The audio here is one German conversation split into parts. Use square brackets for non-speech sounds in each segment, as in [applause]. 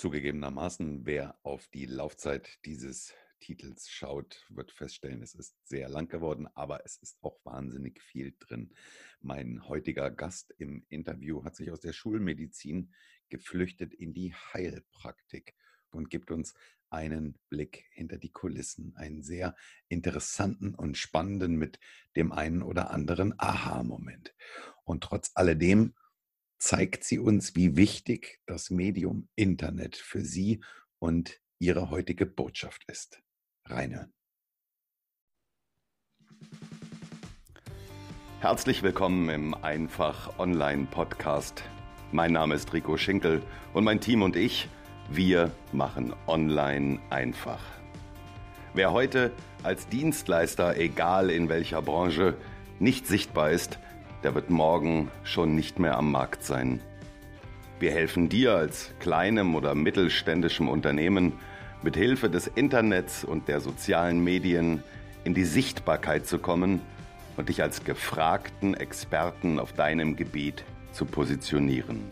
Zugegebenermaßen, wer auf die Laufzeit dieses Titels schaut, wird feststellen, es ist sehr lang geworden, aber es ist auch wahnsinnig viel drin. Mein heutiger Gast im Interview hat sich aus der Schulmedizin geflüchtet in die Heilpraktik und gibt uns einen Blick hinter die Kulissen, einen sehr interessanten und spannenden mit dem einen oder anderen Aha-Moment. Und trotz alledem zeigt sie uns, wie wichtig das Medium Internet für sie und ihre heutige Botschaft ist. Reinhören. Herzlich willkommen im Einfach Online Podcast. Mein Name ist Rico Schinkel und mein Team und ich – wir machen online einfach. Wer heute als Dienstleister, egal in welcher Branche, nicht sichtbar ist, der wird morgen schon nicht mehr am Markt sein. Wir helfen dir als kleinem oder mittelständischem Unternehmen mit Hilfe des Internets und der sozialen Medien in die Sichtbarkeit zu kommen und dich als gefragten Experten auf deinem Gebiet zu positionieren.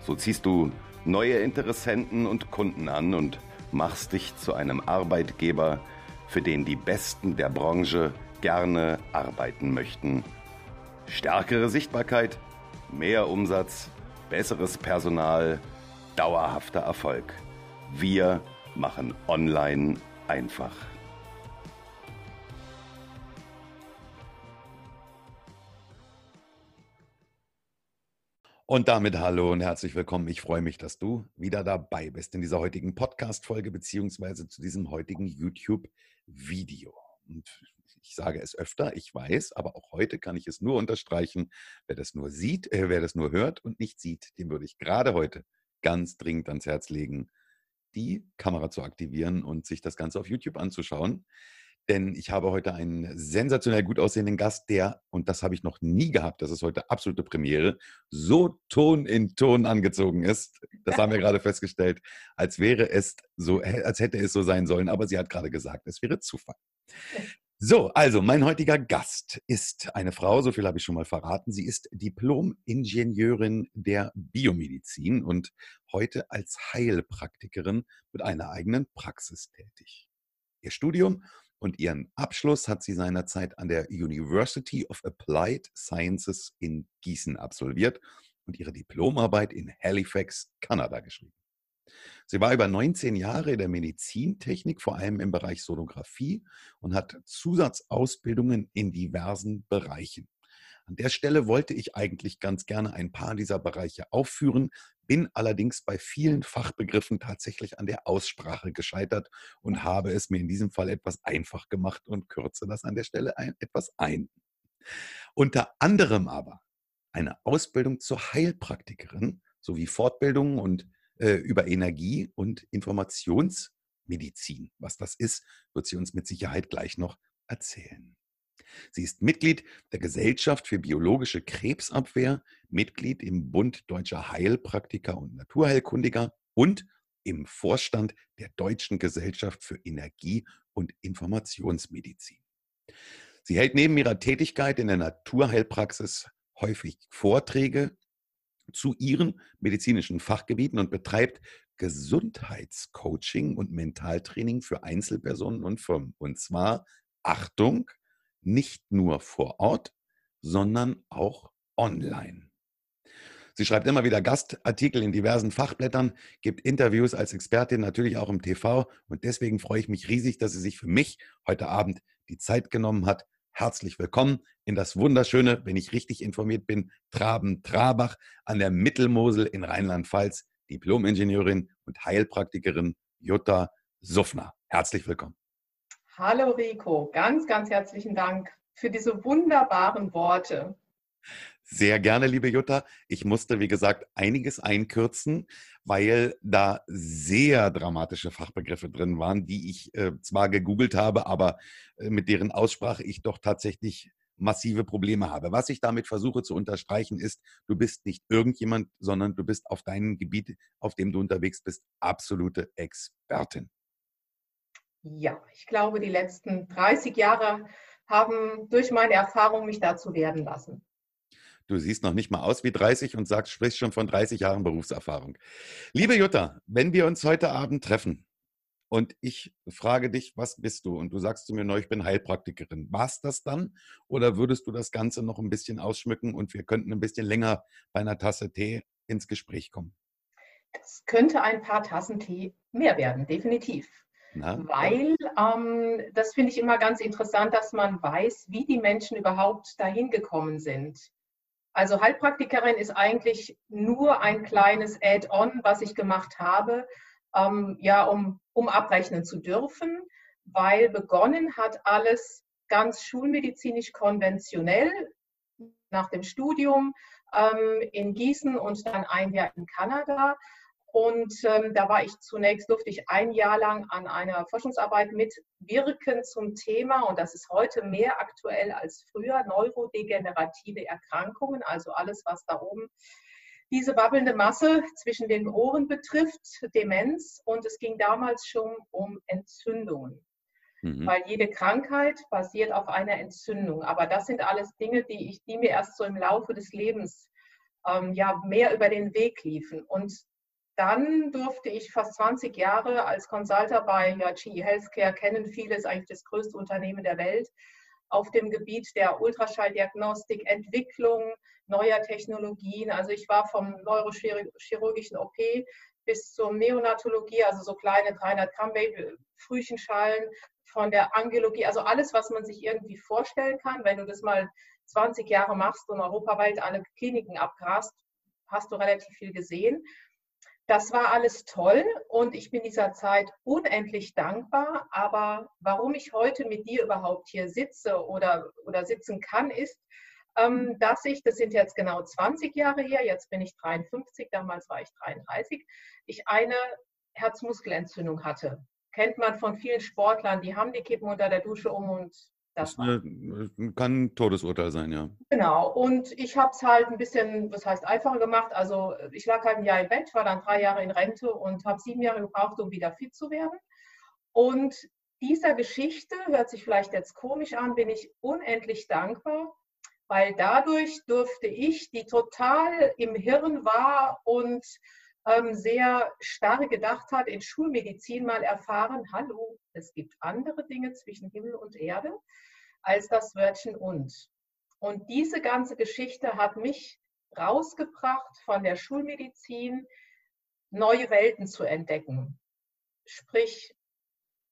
So ziehst du neue Interessenten und Kunden an und machst dich zu einem Arbeitgeber, für den die Besten der Branche gerne arbeiten möchten. Stärkere Sichtbarkeit, mehr Umsatz, besseres Personal, dauerhafter Erfolg. Wir machen online einfach. Und damit hallo und herzlich willkommen. Ich freue mich, dass du wieder dabei bist in dieser heutigen Podcast-Folge beziehungsweise zu diesem heutigen YouTube-Video. Und ich sage es öfter, ich weiß, aber auch heute kann ich es nur unterstreichen. Wer das nur sieht, äh, wer das nur hört und nicht sieht, dem würde ich gerade heute ganz dringend ans Herz legen, die Kamera zu aktivieren und sich das Ganze auf YouTube anzuschauen denn ich habe heute einen sensationell gut aussehenden Gast, der, und das habe ich noch nie gehabt, das ist heute absolute Premiere, so Ton in Ton angezogen ist. Das haben wir gerade festgestellt, als wäre es so, als hätte es so sein sollen, aber sie hat gerade gesagt, es wäre Zufall. So, also mein heutiger Gast ist eine Frau, so viel habe ich schon mal verraten. Sie ist Diplom-Ingenieurin der Biomedizin und heute als Heilpraktikerin mit einer eigenen Praxis tätig. Ihr Studium und ihren Abschluss hat sie seinerzeit an der University of Applied Sciences in Gießen absolviert und ihre Diplomarbeit in Halifax, Kanada geschrieben. Sie war über 19 Jahre in der Medizintechnik, vor allem im Bereich Sonographie und hat Zusatzausbildungen in diversen Bereichen. An der Stelle wollte ich eigentlich ganz gerne ein paar dieser Bereiche aufführen, bin allerdings bei vielen Fachbegriffen tatsächlich an der Aussprache gescheitert und habe es mir in diesem Fall etwas einfach gemacht und kürze das an der Stelle ein, etwas ein. Unter anderem aber eine Ausbildung zur Heilpraktikerin sowie Fortbildungen und äh, über Energie und Informationsmedizin. Was das ist, wird sie uns mit Sicherheit gleich noch erzählen. Sie ist Mitglied der Gesellschaft für biologische Krebsabwehr, Mitglied im Bund deutscher Heilpraktiker und Naturheilkundiger und im Vorstand der Deutschen Gesellschaft für Energie- und Informationsmedizin. Sie hält neben ihrer Tätigkeit in der Naturheilpraxis häufig Vorträge zu ihren medizinischen Fachgebieten und betreibt Gesundheitscoaching und Mentaltraining für Einzelpersonen und Firmen. Und zwar, Achtung, nicht nur vor Ort, sondern auch online. Sie schreibt immer wieder Gastartikel in diversen Fachblättern, gibt Interviews als Expertin natürlich auch im TV und deswegen freue ich mich riesig, dass sie sich für mich heute Abend die Zeit genommen hat. Herzlich willkommen in das wunderschöne, wenn ich richtig informiert bin, Traben-Trabach an der Mittelmosel in Rheinland-Pfalz, Diplom-Ingenieurin und Heilpraktikerin Jutta Suffner. Herzlich willkommen. Hallo Rico, ganz, ganz herzlichen Dank für diese wunderbaren Worte. Sehr gerne, liebe Jutta. Ich musste, wie gesagt, einiges einkürzen, weil da sehr dramatische Fachbegriffe drin waren, die ich äh, zwar gegoogelt habe, aber äh, mit deren Aussprache ich doch tatsächlich massive Probleme habe. Was ich damit versuche zu unterstreichen ist, du bist nicht irgendjemand, sondern du bist auf deinem Gebiet, auf dem du unterwegs bist, absolute Expertin. Ja, ich glaube, die letzten 30 Jahre haben durch meine Erfahrung mich dazu werden lassen. Du siehst noch nicht mal aus wie 30 und sagst, sprichst schon von 30 Jahren Berufserfahrung. Liebe Jutta, wenn wir uns heute Abend treffen und ich frage dich, was bist du? Und du sagst zu mir, no, ich bin Heilpraktikerin. War es das dann? Oder würdest du das Ganze noch ein bisschen ausschmücken und wir könnten ein bisschen länger bei einer Tasse Tee ins Gespräch kommen? Es könnte ein paar Tassen Tee mehr werden, definitiv. Na, Weil ähm, das finde ich immer ganz interessant, dass man weiß, wie die Menschen überhaupt dahin gekommen sind. Also Heilpraktikerin ist eigentlich nur ein kleines Add-on, was ich gemacht habe, ähm, ja, um, um abrechnen zu dürfen, weil begonnen hat alles ganz schulmedizinisch konventionell nach dem Studium ähm, in Gießen und dann ein Jahr in Kanada. Und ähm, da war ich zunächst, durfte ich ein Jahr lang an einer Forschungsarbeit mitwirken zum Thema, und das ist heute mehr aktuell als früher, neurodegenerative Erkrankungen, also alles, was da oben diese wabbelnde Masse zwischen den Ohren betrifft, Demenz. Und es ging damals schon um Entzündungen. Mhm. Weil jede Krankheit basiert auf einer Entzündung. Aber das sind alles Dinge, die, ich, die mir erst so im Laufe des Lebens ähm, ja, mehr über den Weg liefen. Und dann durfte ich fast 20 Jahre als Consultant bei ja, GE Healthcare kennen. Viele ist eigentlich das größte Unternehmen der Welt auf dem Gebiet der Ultraschalldiagnostik, Entwicklung neuer Technologien. Also ich war vom neurochirurgischen OP bis zur Neonatologie, also so kleine 300 Gramm Frühchenschalen, von der Angiologie, also alles, was man sich irgendwie vorstellen kann. Wenn du das mal 20 Jahre machst und europaweit alle Kliniken abgrast, hast du relativ viel gesehen. Das war alles toll und ich bin dieser Zeit unendlich dankbar. Aber warum ich heute mit dir überhaupt hier sitze oder, oder sitzen kann, ist, ähm, dass ich, das sind jetzt genau 20 Jahre her, jetzt bin ich 53, damals war ich 33, ich eine Herzmuskelentzündung hatte. Kennt man von vielen Sportlern, die haben die Kippen unter der Dusche um und das eine, kann ein Todesurteil sein, ja. Genau. Und ich habe es halt ein bisschen, was heißt einfacher gemacht. Also ich lag halt ein Jahr im Bett, war dann drei Jahre in Rente und habe sieben Jahre gebraucht, um wieder fit zu werden. Und dieser Geschichte, hört sich vielleicht jetzt komisch an, bin ich unendlich dankbar, weil dadurch durfte ich, die total im Hirn war und sehr starr gedacht hat, in Schulmedizin mal erfahren, hallo, es gibt andere Dinge zwischen Himmel und Erde als das Wörtchen und. Und diese ganze Geschichte hat mich rausgebracht von der Schulmedizin, neue Welten zu entdecken. Sprich,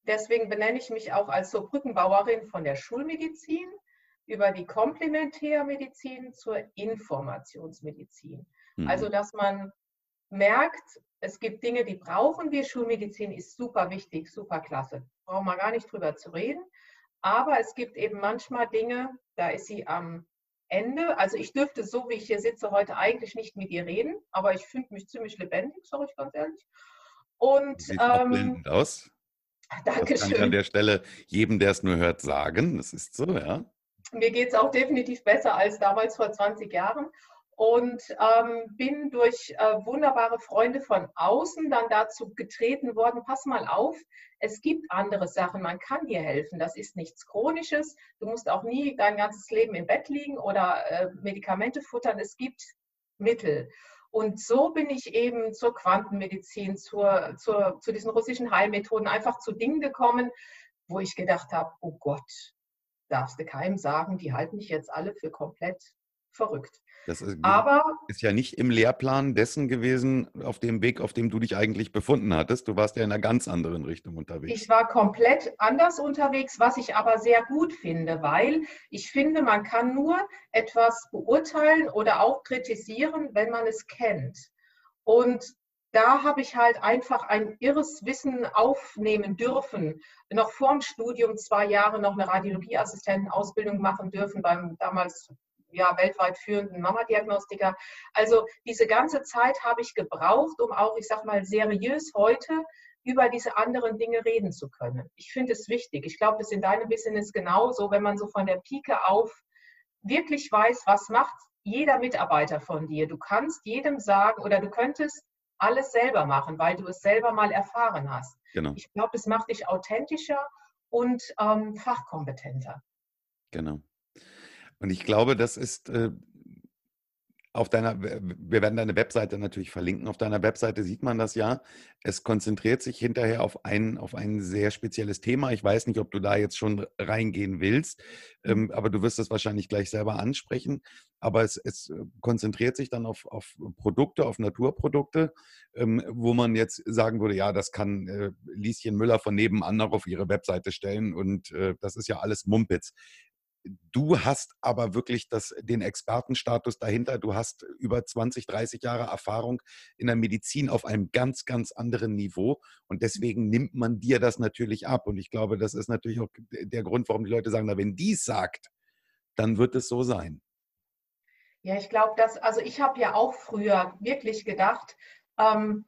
deswegen benenne ich mich auch als so Brückenbauerin von der Schulmedizin über die Komplementärmedizin zur Informationsmedizin. Mhm. Also, dass man merkt, es gibt Dinge, die brauchen wir. Schulmedizin ist super wichtig, super klasse. Brauchen wir gar nicht drüber zu reden. Aber es gibt eben manchmal Dinge, da ist sie am Ende. Also ich dürfte so, wie ich hier sitze, heute eigentlich nicht mit ihr reden, aber ich finde mich ziemlich lebendig, sage ich ganz ehrlich. Und Sieht ähm, blendend aus. Danke das kann ich an der Stelle jedem, der es nur hört, sagen. Das ist so, ja. Mir geht es auch definitiv besser als damals vor 20 Jahren und ähm, bin durch äh, wunderbare Freunde von außen dann dazu getreten worden, pass mal auf, es gibt andere Sachen, man kann dir helfen, das ist nichts Chronisches, du musst auch nie dein ganzes Leben im Bett liegen oder äh, Medikamente futtern, es gibt Mittel. Und so bin ich eben zur Quantenmedizin, zur, zur, zu diesen russischen Heilmethoden einfach zu Dingen gekommen, wo ich gedacht habe, oh Gott, darfst du keinem sagen, die halten mich jetzt alle für komplett verrückt. Das ist, Aber, ist ja nicht im Lehrplan dessen gewesen, auf dem Weg, auf dem du dich eigentlich befunden hattest. Du warst ja in einer ganz anderen Richtung unterwegs. Ich war komplett anders unterwegs, was ich aber sehr gut finde, weil ich finde, man kann nur etwas beurteilen oder auch kritisieren, wenn man es kennt. Und da habe ich halt einfach ein irres Wissen aufnehmen dürfen. Noch vor dem Studium zwei Jahre noch eine Radiologieassistentenausbildung machen dürfen beim damals ja, weltweit führenden Mama-Diagnostiker. Also diese ganze Zeit habe ich gebraucht, um auch, ich sage mal, seriös heute über diese anderen Dinge reden zu können. Ich finde es wichtig. Ich glaube, das ist in deinem Business genauso, wenn man so von der Pike auf wirklich weiß, was macht jeder Mitarbeiter von dir. Du kannst jedem sagen oder du könntest alles selber machen, weil du es selber mal erfahren hast. Genau. Ich glaube, das macht dich authentischer und ähm, fachkompetenter. Genau. Und ich glaube, das ist, äh, auf deiner, wir werden deine Webseite natürlich verlinken. Auf deiner Webseite sieht man das ja. Es konzentriert sich hinterher auf ein, auf ein sehr spezielles Thema. Ich weiß nicht, ob du da jetzt schon reingehen willst, ähm, aber du wirst es wahrscheinlich gleich selber ansprechen. Aber es, es konzentriert sich dann auf, auf Produkte, auf Naturprodukte, ähm, wo man jetzt sagen würde, ja, das kann äh, Lieschen Müller von nebenan auch auf ihre Webseite stellen und äh, das ist ja alles Mumpitz. Du hast aber wirklich das, den Expertenstatus dahinter. Du hast über 20, 30 Jahre Erfahrung in der Medizin auf einem ganz, ganz anderen Niveau. Und deswegen nimmt man dir das natürlich ab. Und ich glaube, das ist natürlich auch der Grund, warum die Leute sagen, na, wenn dies sagt, dann wird es so sein. Ja, ich glaube, dass, also ich habe ja auch früher wirklich gedacht, ähm,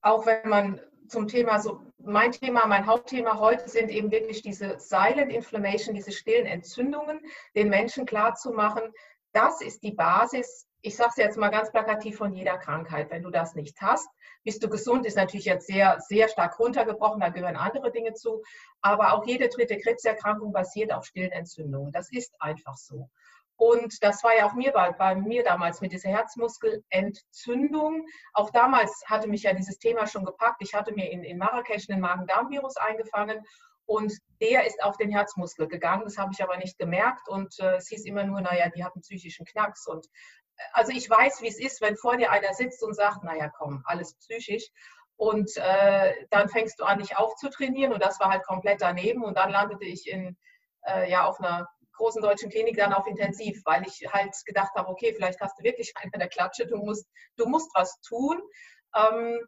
auch wenn man zum Thema, so mein Thema, mein Hauptthema heute sind eben wirklich diese Silent Inflammation, diese stillen Entzündungen, den Menschen klarzumachen, das ist die Basis, ich sage es jetzt mal ganz plakativ, von jeder Krankheit. Wenn du das nicht hast, bist du gesund, ist natürlich jetzt sehr, sehr stark runtergebrochen, da gehören andere Dinge zu, aber auch jede dritte Krebserkrankung basiert auf stillen Entzündungen. Das ist einfach so. Und das war ja auch mir bei, bei mir damals mit dieser Herzmuskelentzündung. Auch damals hatte mich ja dieses Thema schon gepackt. Ich hatte mir in, in Marrakesch einen Magen-Darm-Virus eingefangen und der ist auf den Herzmuskel gegangen. Das habe ich aber nicht gemerkt und äh, es hieß immer nur, naja, die hat einen psychischen Knacks. Und äh, also ich weiß, wie es ist, wenn vor dir einer sitzt und sagt, naja, komm, alles psychisch. Und äh, dann fängst du an, dich aufzutrainieren und das war halt komplett daneben. Und dann landete ich in, äh, ja, auf einer großen deutschen Klinik dann auf Intensiv, weil ich halt gedacht habe, okay, vielleicht hast du wirklich eine der Klatsche, du musst, du musst was tun. Ähm,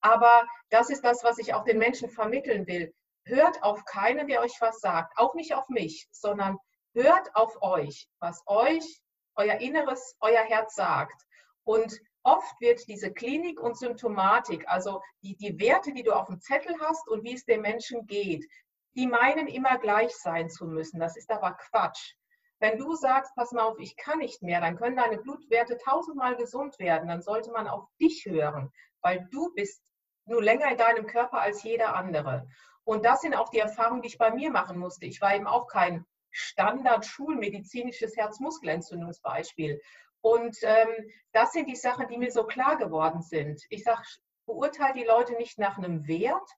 aber das ist das, was ich auch den Menschen vermitteln will. Hört auf keinen, der euch was sagt, auch nicht auf mich, sondern hört auf euch, was euch, euer Inneres, euer Herz sagt. Und oft wird diese Klinik und Symptomatik, also die, die Werte, die du auf dem Zettel hast und wie es dem Menschen geht, die meinen immer gleich sein zu müssen. Das ist aber Quatsch. Wenn du sagst, pass mal auf, ich kann nicht mehr, dann können deine Blutwerte tausendmal gesund werden. Dann sollte man auf dich hören, weil du bist nur länger in deinem Körper als jeder andere. Und das sind auch die Erfahrungen, die ich bei mir machen musste. Ich war eben auch kein Standard-schulmedizinisches Herzmuskelentzündungsbeispiel. Und ähm, das sind die Sachen, die mir so klar geworden sind. Ich sage, beurteile die Leute nicht nach einem Wert,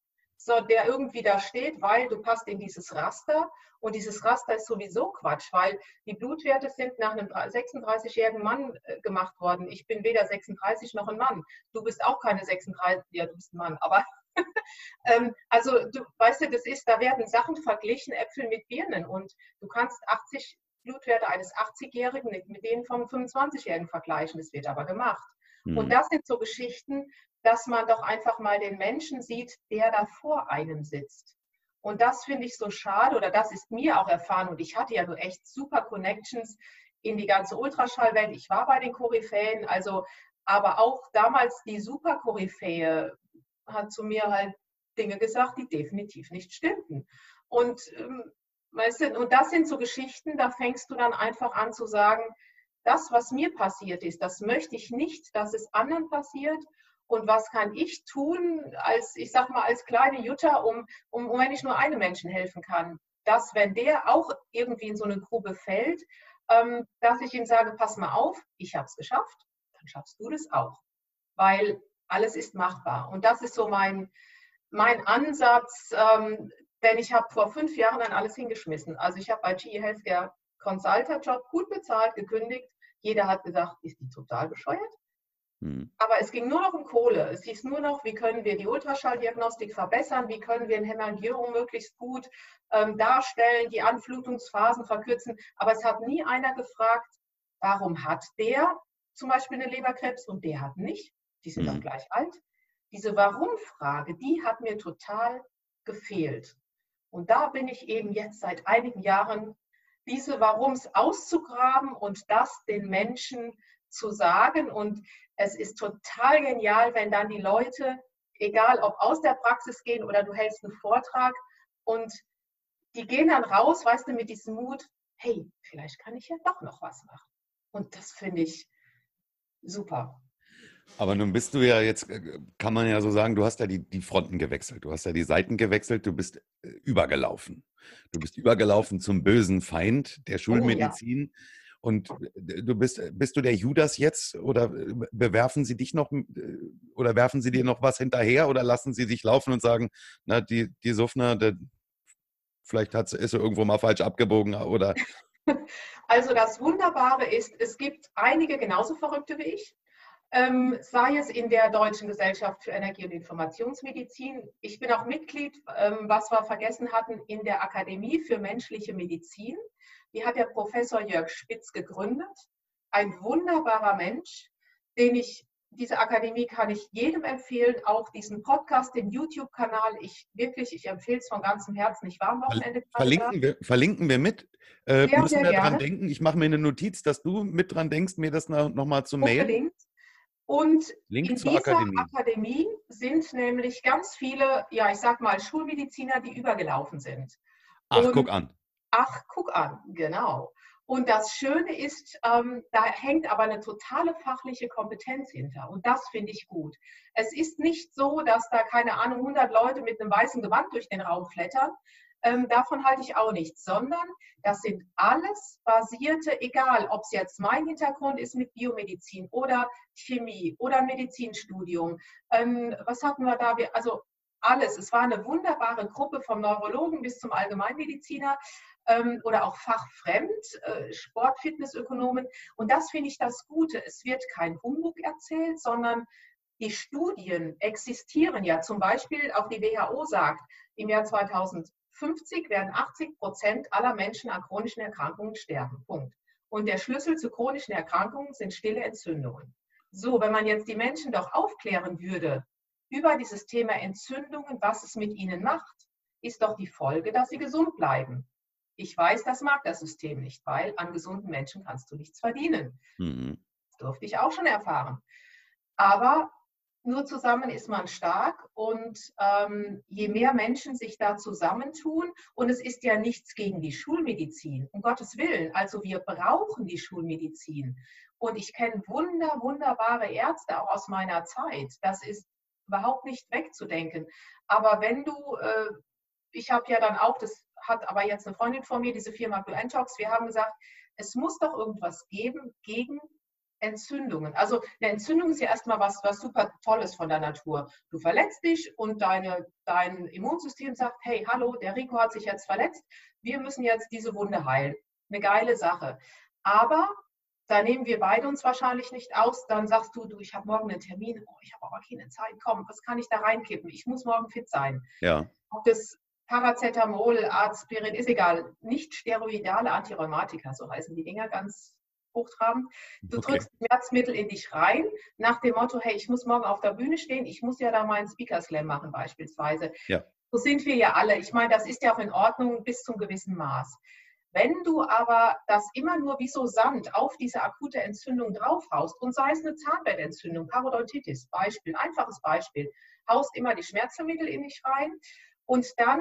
so, der irgendwie da steht, weil du passt in dieses Raster und dieses Raster ist sowieso Quatsch, weil die Blutwerte sind nach einem 36-jährigen Mann äh, gemacht worden. Ich bin weder 36 noch ein Mann. Du bist auch keine 36, ja, du bist ein Mann, aber [laughs] ähm, also du weißt du, das ist, da werden Sachen verglichen, Äpfel mit Birnen und du kannst 80 Blutwerte eines 80-Jährigen nicht mit denen vom 25-Jährigen vergleichen. Das wird aber gemacht. Mhm. Und das sind so Geschichten, dass man doch einfach mal den Menschen sieht, der da vor einem sitzt. Und das finde ich so schade oder das ist mir auch erfahren und ich hatte ja so echt super Connections in die ganze Ultraschallwelt. Ich war bei den Koryphäen, also aber auch damals die super Koryphäe hat zu mir halt Dinge gesagt, die definitiv nicht stimmten. Und ähm, weißt du, und das sind so Geschichten, da fängst du dann einfach an zu sagen, das, was mir passiert ist, das möchte ich nicht, dass es anderen passiert und was kann ich tun als, ich sag mal, als kleine Jutta, um, um, um wenn ich nur einem Menschen helfen kann, dass wenn der auch irgendwie in so eine Grube fällt, ähm, dass ich ihm sage, pass mal auf, ich habe es geschafft, dann schaffst du das auch. Weil alles ist machbar. Und das ist so mein, mein Ansatz, ähm, denn ich habe vor fünf Jahren dann alles hingeschmissen. Also ich habe bei GE Healthcare Consultant Job gut bezahlt, gekündigt. Jeder hat gesagt, ist die total bescheuert? Hm. Aber es ging nur noch um Kohle. Es hieß nur noch, wie können wir die Ultraschalldiagnostik verbessern, wie können wir ein Hämangiom möglichst gut ähm, darstellen, die Anflutungsphasen verkürzen. Aber es hat nie einer gefragt, warum hat der zum Beispiel eine Leberkrebs und der hat nicht. Die sind mhm. doch gleich alt. Diese Warum-Frage, die hat mir total gefehlt. Und da bin ich eben jetzt seit einigen Jahren, diese Warums auszugraben und das den Menschen zu sagen. Und es ist total genial, wenn dann die Leute, egal ob aus der Praxis gehen oder du hältst einen Vortrag und die gehen dann raus, weißt du, mit diesem Mut, hey, vielleicht kann ich ja doch noch was machen. Und das finde ich super. Aber nun bist du ja jetzt, äh, kann man ja so sagen, du hast ja die, die Fronten gewechselt, du hast ja die Seiten gewechselt, du bist äh, übergelaufen. Du bist übergelaufen zum bösen Feind der Schulmedizin. Oh, ja Und du bist, bist du der Judas jetzt oder bewerfen sie dich noch oder werfen sie dir noch was hinterher oder lassen sie dich laufen und sagen, na, die, die Suffner, der, vielleicht hat, ist sie irgendwo mal falsch abgebogen oder. [laughs] Also das Wunderbare ist, es gibt einige genauso Verrückte wie ich ähm, sei es in der Deutschen Gesellschaft für Energie- und Informationsmedizin. Ich bin auch Mitglied, ähm, was wir vergessen hatten, in der Akademie für menschliche Medizin. Die hat der Professor Jörg Spitz gegründet. Ein wunderbarer Mensch, den ich diese Akademie kann ich jedem empfehlen, auch diesen Podcast, den YouTube-Kanal. Ich wirklich, ich empfehle es von ganzem Herzen. Ich war am Wochenende. Verlinken wir, verlinken wir mit. Äh, sehr, müssen wir dran denken. Ich mache mir eine Notiz, dass du mit dran denkst, mir das noch, noch mal zu mailen. Und Link in dieser Akademie. Akademie. sind nämlich ganz viele, ja, ich sag mal, Schulmediziner, die übergelaufen sind. Ach, Und, guck an. Ach, guck an, genau. Und das Schöne ist, ähm, da hängt aber eine totale fachliche Kompetenz hinter. Und das finde ich gut. Es ist nicht so, dass da, keine Ahnung, 100 Leute mit einem weißen Gewand durch den Raum flattern, ähm, davon halte ich auch nichts, sondern das sind alles basierte, egal ob es jetzt mein Hintergrund ist mit Biomedizin oder Chemie oder Medizinstudium. Ähm, was hatten wir da? Also alles. Es war eine wunderbare Gruppe vom Neurologen bis zum Allgemeinmediziner ähm, oder auch fachfremd, äh, Sportfitnessökonomen. Und das finde ich das Gute. Es wird kein Humbug erzählt, sondern die Studien existieren ja. Zum Beispiel auch die WHO sagt, im Jahr 2000 50 werden 80 Prozent aller Menschen an chronischen Erkrankungen sterben. Punkt. Und der Schlüssel zu chronischen Erkrankungen sind stille Entzündungen. So, wenn man jetzt die Menschen doch aufklären würde über dieses Thema Entzündungen, was es mit ihnen macht, ist doch die Folge, dass sie gesund bleiben. Ich weiß, das mag das System nicht, weil an gesunden Menschen kannst du nichts verdienen. Mhm. Das durfte ich auch schon erfahren. Aber nur zusammen ist man stark und ähm, je mehr Menschen sich da zusammentun, und es ist ja nichts gegen die Schulmedizin, um Gottes Willen, also wir brauchen die Schulmedizin. Und ich kenne wunder, wunderbare Ärzte auch aus meiner Zeit. Das ist überhaupt nicht wegzudenken. Aber wenn du, äh, ich habe ja dann auch, das hat aber jetzt eine Freundin von mir, diese Firma Blue Antox, wir haben gesagt, es muss doch irgendwas geben gegen Entzündungen. Also eine Entzündung ist ja erstmal was, was super Tolles von der Natur. Du verletzt dich und deine, dein Immunsystem sagt, hey, hallo, der Rico hat sich jetzt verletzt, wir müssen jetzt diese Wunde heilen. Eine geile Sache. Aber da nehmen wir beide uns wahrscheinlich nicht aus. Dann sagst du, du, ich habe morgen einen Termin, oh, ich habe aber keine Zeit, komm, was kann ich da reinkippen? Ich muss morgen fit sein. Ja. Ob das Paracetamol, Aspirin, ist egal. Nicht steroidale Antirheumatika, so heißen die Dinger ganz hochtrabend. Du okay. drückst Schmerzmittel in dich rein, nach dem Motto, hey, ich muss morgen auf der Bühne stehen, ich muss ja da meinen Speaker Slam machen beispielsweise. Ja. So sind wir ja alle. Ich meine, das ist ja auch in Ordnung bis zum gewissen Maß. Wenn du aber das immer nur wie so Sand auf diese akute Entzündung draufhaust und sei es eine Zahnbettentzündung, Parodontitis, Beispiel, einfaches Beispiel, haust immer die Schmerzmittel in dich rein und dann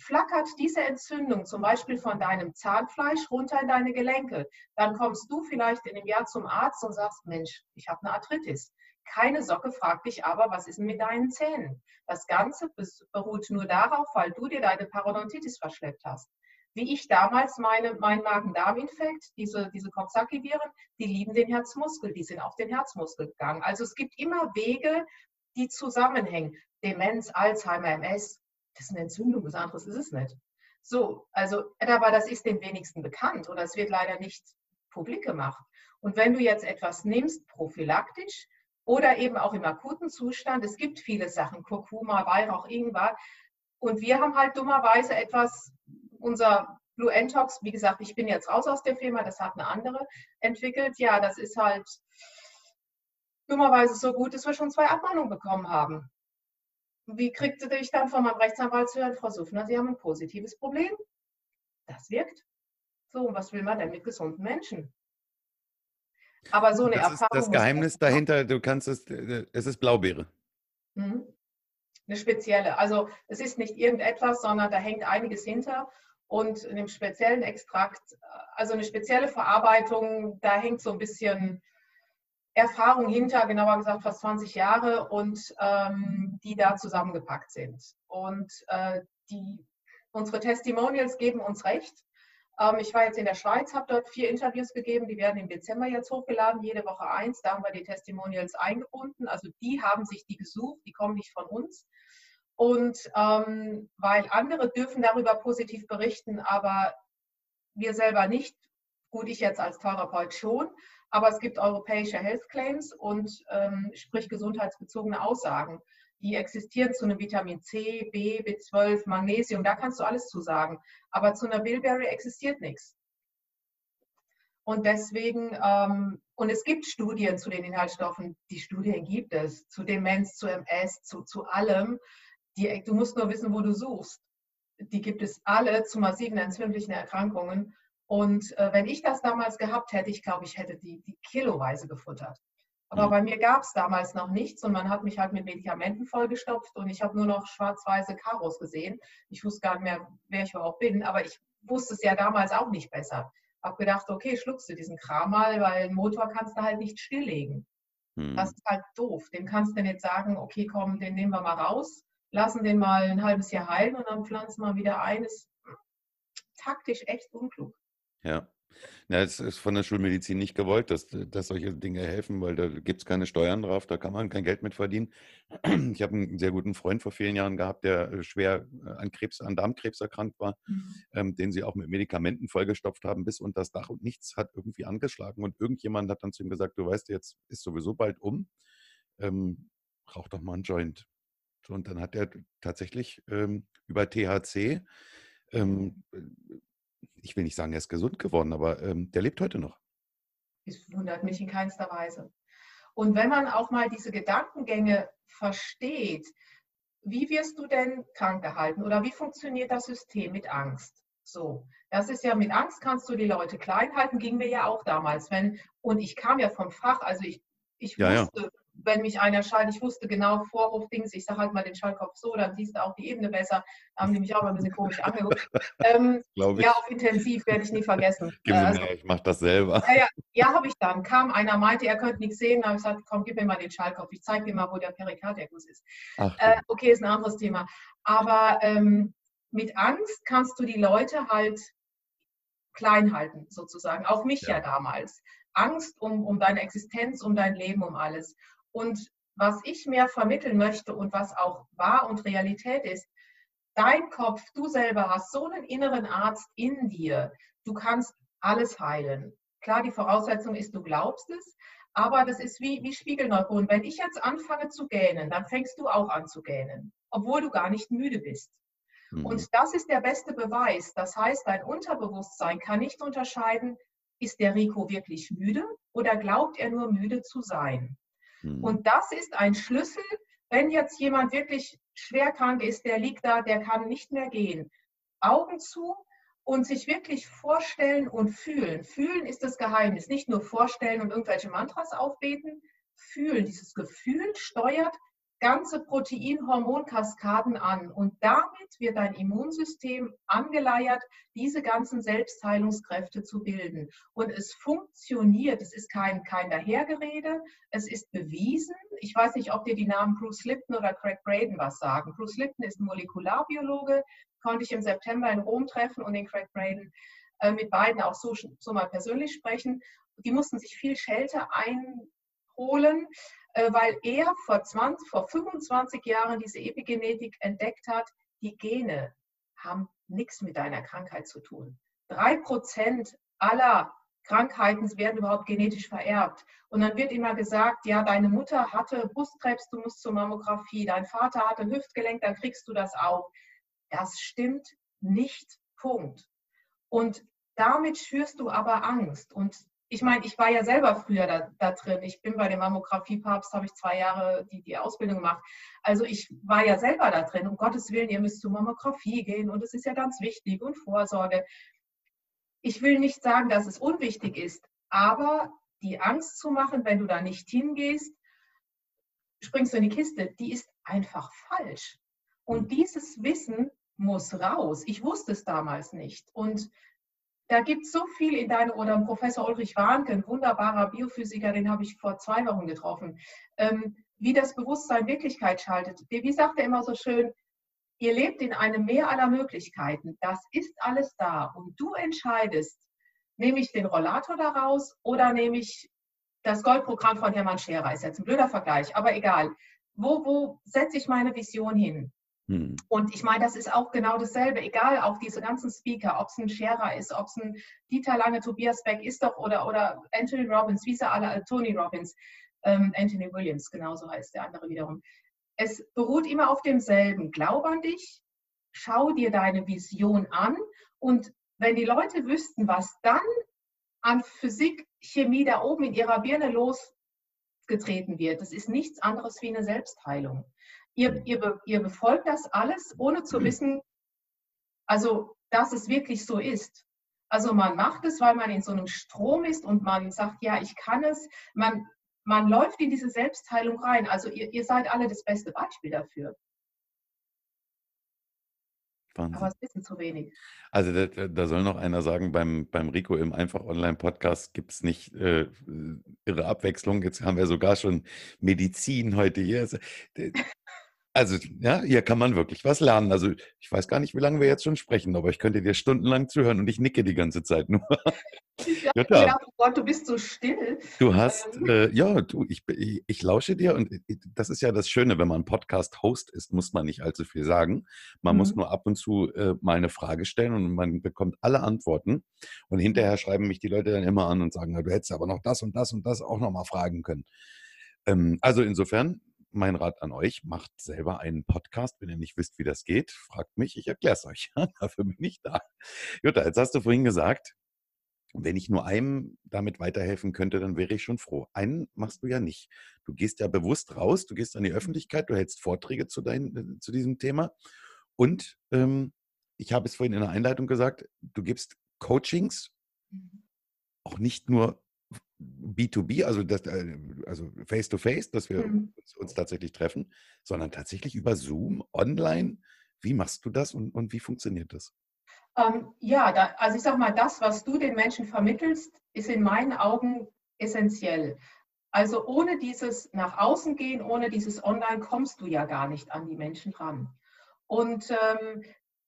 flackert diese Entzündung zum Beispiel von deinem Zahnfleisch runter in deine Gelenke, dann kommst du vielleicht in einem Jahr zum Arzt und sagst, Mensch, ich habe eine Arthritis. Keine Socke fragt dich aber, was ist mit deinen Zähnen? Das Ganze beruht nur darauf, weil du dir deine Parodontitis verschleppt hast. Wie ich damals meine, mein Magen-Darm-Infekt, diese, diese Coxsackie-Viren, die lieben den Herzmuskel, die sind auf den Herzmuskel gegangen. Also es gibt immer Wege, die zusammenhängen. Demenz, Alzheimer, MS, das ist eine Entzündung, was anderes ist es nicht. So, also, aber das ist den wenigsten bekannt oder es wird leider nicht publik gemacht. Und wenn du jetzt etwas nimmst, prophylaktisch oder eben auch im akuten Zustand, es gibt viele Sachen, Kurkuma, Weihrauch, Ingwer, und wir haben halt dummerweise etwas, unser Blue Entox, wie gesagt, ich bin jetzt raus aus der Firma, das hat eine andere entwickelt. Ja, das ist halt dummerweise so gut, dass wir schon zwei Abmahnungen bekommen haben. Wie kriegte ich dann von meinem Rechtsanwalt zu hören, Frau Suffner, Sie haben ein positives Problem? Das wirkt. So, und was will man denn mit gesunden Menschen? Aber so eine das Erfahrung. Ist das Geheimnis dahinter, du kannst es, äh, es ist Blaubeere. Mhm. Eine spezielle. Also es ist nicht irgendetwas, sondern da hängt einiges hinter. Und in dem speziellen Extrakt, äh, also eine spezielle Verarbeitung, da hängt so ein bisschen Erfahrung hinter, genauer gesagt fast 20 Jahre und ähm, die da zusammengepackt sind. Und äh, die, unsere Testimonials geben uns recht. Ähm, ich war jetzt in der Schweiz, habe dort vier Interviews gegeben, die werden im Dezember jetzt hochgeladen, jede Woche eins. Da haben wir die Testimonials eingebunden. Also die haben sich die gesucht, die kommen nicht von uns. Und ähm, weil andere dürfen darüber positiv berichten, aber wir selber nicht, gut, ich jetzt als Therapeut schon, aber es gibt europäische Health Claims und ähm, sprich gesundheitsbezogene Aussagen. Die existieren zu einem Vitamin C, B, B12, Magnesium, da kannst du alles zu sagen. Aber zu einer Bilberry existiert nichts. Und deswegen, ähm, und es gibt Studien zu den Inhaltsstoffen, die Studien gibt es, zu Demenz, zu MS, zu, zu allem. Die, du musst nur wissen, wo du suchst. Die gibt es alle zu massiven entzündlichen Erkrankungen. Und äh, wenn ich das damals gehabt hätte, ich glaube, ich hätte die, die kiloweise gefuttert. Aber mhm. bei mir gab es damals noch nichts und man hat mich halt mit Medikamenten vollgestopft und ich habe nur noch schwarz-weiße Karos gesehen. Ich wusste gar nicht mehr, wer ich überhaupt bin, aber ich wusste es ja damals auch nicht besser. Habe gedacht, okay, schluckst du diesen Kram mal, weil einen Motor kannst du halt nicht stilllegen. Mhm. Das ist halt doof. Dem kannst du nicht sagen, okay, komm, den nehmen wir mal raus, lassen den mal ein halbes Jahr heilen und dann pflanzen wir wieder ein. Ist taktisch echt unklug. Ja. Ja, es ist von der Schulmedizin nicht gewollt, dass, dass solche Dinge helfen, weil da gibt es keine Steuern drauf, da kann man kein Geld mit verdienen. [clears throat] Ich habe einen sehr guten Freund vor vielen Jahren gehabt, der äh, schwer äh, an Krebs, an Darmkrebs erkrankt war, mhm. ähm, den sie auch mit Medikamenten vollgestopft haben, bis unter das Dach und nichts hat irgendwie angeschlagen. Und irgendjemand hat dann zu ihm gesagt, du weißt, jetzt ist sowieso bald um, ähm, rauch doch mal einen Joint. Und dann hat er tatsächlich ähm, über THC ähm, ich will nicht sagen, er ist gesund geworden, aber ähm, der lebt heute noch. Das wundert mich in keinster Weise. Und wenn man auch mal diese Gedankengänge versteht, wie wirst du denn krank gehalten oder wie funktioniert das System mit Angst? So, das ist ja mit Angst kannst du die Leute klein halten, ging mir ja auch damals, wenn und ich kam ja vom Fach, also ich ich ja, wusste, ja wenn mich einer schaltet, ich wusste genau Vorhofdings, ich sage halt mal den Schallkopf so, dann siehst du auch die Ebene besser. Da haben die mich auch mal ein bisschen komisch angeguckt. [laughs] Ähm, ja, auf intensiv werde ich nie vergessen. Gib mir also, ich mache das selber. Ja, ja, ja habe ich dann. Kam einer, meinte, er könnte nichts sehen. Da habe ich gesagt, komm, gib mir mal den Schallkopf. Ich zeige dir mal, wo der Perikardiakus ist. Ach, äh, okay, ist ein anderes Thema. Aber ähm, mit Angst kannst du die Leute halt klein halten, sozusagen. Auch mich ja, ja damals. Angst um, um deine Existenz, um dein Leben, um alles. Und was ich mehr vermitteln möchte und was auch wahr und Realität ist, dein Kopf, du selber hast so einen inneren Arzt in dir. Du kannst alles heilen. Klar, die Voraussetzung ist, du glaubst es, aber das ist wie, wie Spiegelneuronen. Wenn ich jetzt anfange zu gähnen, dann fängst du auch an zu gähnen, obwohl du gar nicht müde bist. Mhm. Und das ist der beste Beweis. Das heißt, dein Unterbewusstsein kann nicht unterscheiden, ist der Rico wirklich müde oder glaubt er nur müde zu sein? Mhm. Und das ist ein Schlüssel, wenn jetzt jemand wirklich schwer krank ist, der liegt da, der kann nicht mehr gehen. Augen zu und sich wirklich vorstellen und fühlen. Fühlen ist das Geheimnis. Nicht nur vorstellen und irgendwelche Mantras aufbeten. Fühlen. Dieses Gefühl steuert ganze Proteinhormonkaskaden an und damit wird dein Immunsystem angeleiert, diese ganzen Selbstheilungskräfte zu bilden. Und es funktioniert, es ist kein, kein Dahergerede, es ist bewiesen. Ich weiß nicht, ob dir die Namen Bruce Lipton oder Craig Braden was sagen. Bruce Lipton ist ein Molekularbiologe, konnte ich im September in Rom treffen und den Craig Braden äh, mit beiden auch so, so mal persönlich sprechen. Die mussten sich viel Schelte einholen, äh, weil er vor, 20, vor 25 Jahren diese Epigenetik entdeckt hat. Die Gene haben nichts mit deiner Krankheit zu tun. Drei Prozent aller Krankheiten werden überhaupt genetisch vererbt. Und dann wird immer gesagt, ja, deine Mutter hatte Brustkrebs, du musst zur Mammographie, dein Vater hatte Hüftgelenk, dann kriegst du das auch. Das stimmt nicht. Punkt. Und damit schürst du aber Angst. Und ich meine, ich war ja selber früher da, da drin. Ich bin bei dem Mammographie-Papst, habe ich zwei Jahre die, die Ausbildung gemacht. Also ich war ja selber da drin. Um Gottes Willen, ihr müsst zur Mammographie gehen und es ist ja ganz wichtig und Vorsorge. Ich will nicht sagen, dass es unwichtig ist, aber die Angst zu machen, wenn du da nicht hingehst, springst du in die Kiste, die ist einfach falsch. Und dieses Wissen muss raus. Ich wusste es damals nicht. Und da gibt es so viel in deinem, oder Professor Ulrich Warnke, ein wunderbarer Biophysiker, den habe ich vor zwei Wochen getroffen, ähm, wie das Bewusstsein Wirklichkeit schaltet. Wie, wie sagt er immer so schön, ihr lebt in einem Meer aller Möglichkeiten. Das ist alles da. Und du entscheidest, nehme ich den Rollator daraus oder nehme ich das Goldprogramm von Hermann Scherer? Ist jetzt ein blöder Vergleich, aber egal. Wo, wo setze ich meine Vision hin? Hm. Und ich meine, das ist auch genau dasselbe, egal, auch diese ganzen Speaker, ob es ein Scherer ist, ob es ein Dieter Lange, Tobias Beck ist doch oder, oder Anthony Robbins, wie sie alle, äh, Tony Robbins, ähm, Anthony Williams, genauso heißt der andere wiederum. Es beruht immer auf demselben. Glaub an dich, schau dir deine Vision an und wenn die Leute wüssten, was dann an Physik, Chemie da oben in ihrer Birne losgetreten wird, das ist nichts anderes wie eine Selbstheilung. Ihr, ihr, ihr befolgt das alles, ohne zu wissen, also dass es wirklich so ist. Also man macht es, weil man in so einem Strom ist und man sagt, ja, ich kann es. Man, man läuft in diese Selbstheilung rein. Also ihr, ihr seid alle das beste Beispiel dafür. Wahnsinn. Aber es wissen zu wenig. Also da, da, soll noch einer sagen, beim, beim Rico im Einfach Online-Podcast gibt es nicht äh, irre Abwechslung. Jetzt haben wir sogar schon Medizin heute hier. Also, ja, hier kann man wirklich was lernen. Also, ich weiß gar nicht, wie lange wir jetzt schon sprechen, aber ich könnte dir stundenlang zuhören und ich nicke die ganze Zeit nur. [laughs] Ja, ja, ja. Oh Gott, du bist so still. Du hast, ähm. äh, ja, du, ich, ich, ich, lausche dir und äh, das ist ja das Schöne, wenn man Podcast-Host ist, muss man nicht allzu viel sagen. Man mhm. muss nur ab und zu äh, mal eine Frage stellen und man bekommt alle Antworten. Und hinterher schreiben mich die Leute dann immer an und sagen, du hättest aber noch das und das und das auch nochmal fragen können. Ähm, also insofern, mein Rat an euch, macht selber einen Podcast. Wenn ihr nicht wisst, wie das geht, fragt mich, ich erkläre es euch. [laughs] Dafür bin ich da. Jutta, jetzt hast du vorhin gesagt, wenn ich nur einem damit weiterhelfen könnte, dann wäre ich schon froh. Einen machst du ja nicht. Du gehst ja bewusst raus, du gehst an die Öffentlichkeit, du hältst Vorträge zu, dein, äh, zu diesem Thema. Und ähm, ich habe es vorhin in der Einleitung gesagt, du gibst Coachings, mhm. auch nicht nur B2B, also, das, äh, also face-to-face, dass wir mhm. uns, tatsächlich treffen, sondern tatsächlich über Zoom, online. Wie machst du das und, und wie funktioniert das? Ähm, ja, da, also ich sage mal, das, was du den Menschen vermittelst, ist in meinen Augen essentiell. Also ohne dieses nach außen gehen, ohne dieses Online kommst du ja gar nicht an die Menschen ran. Und ähm,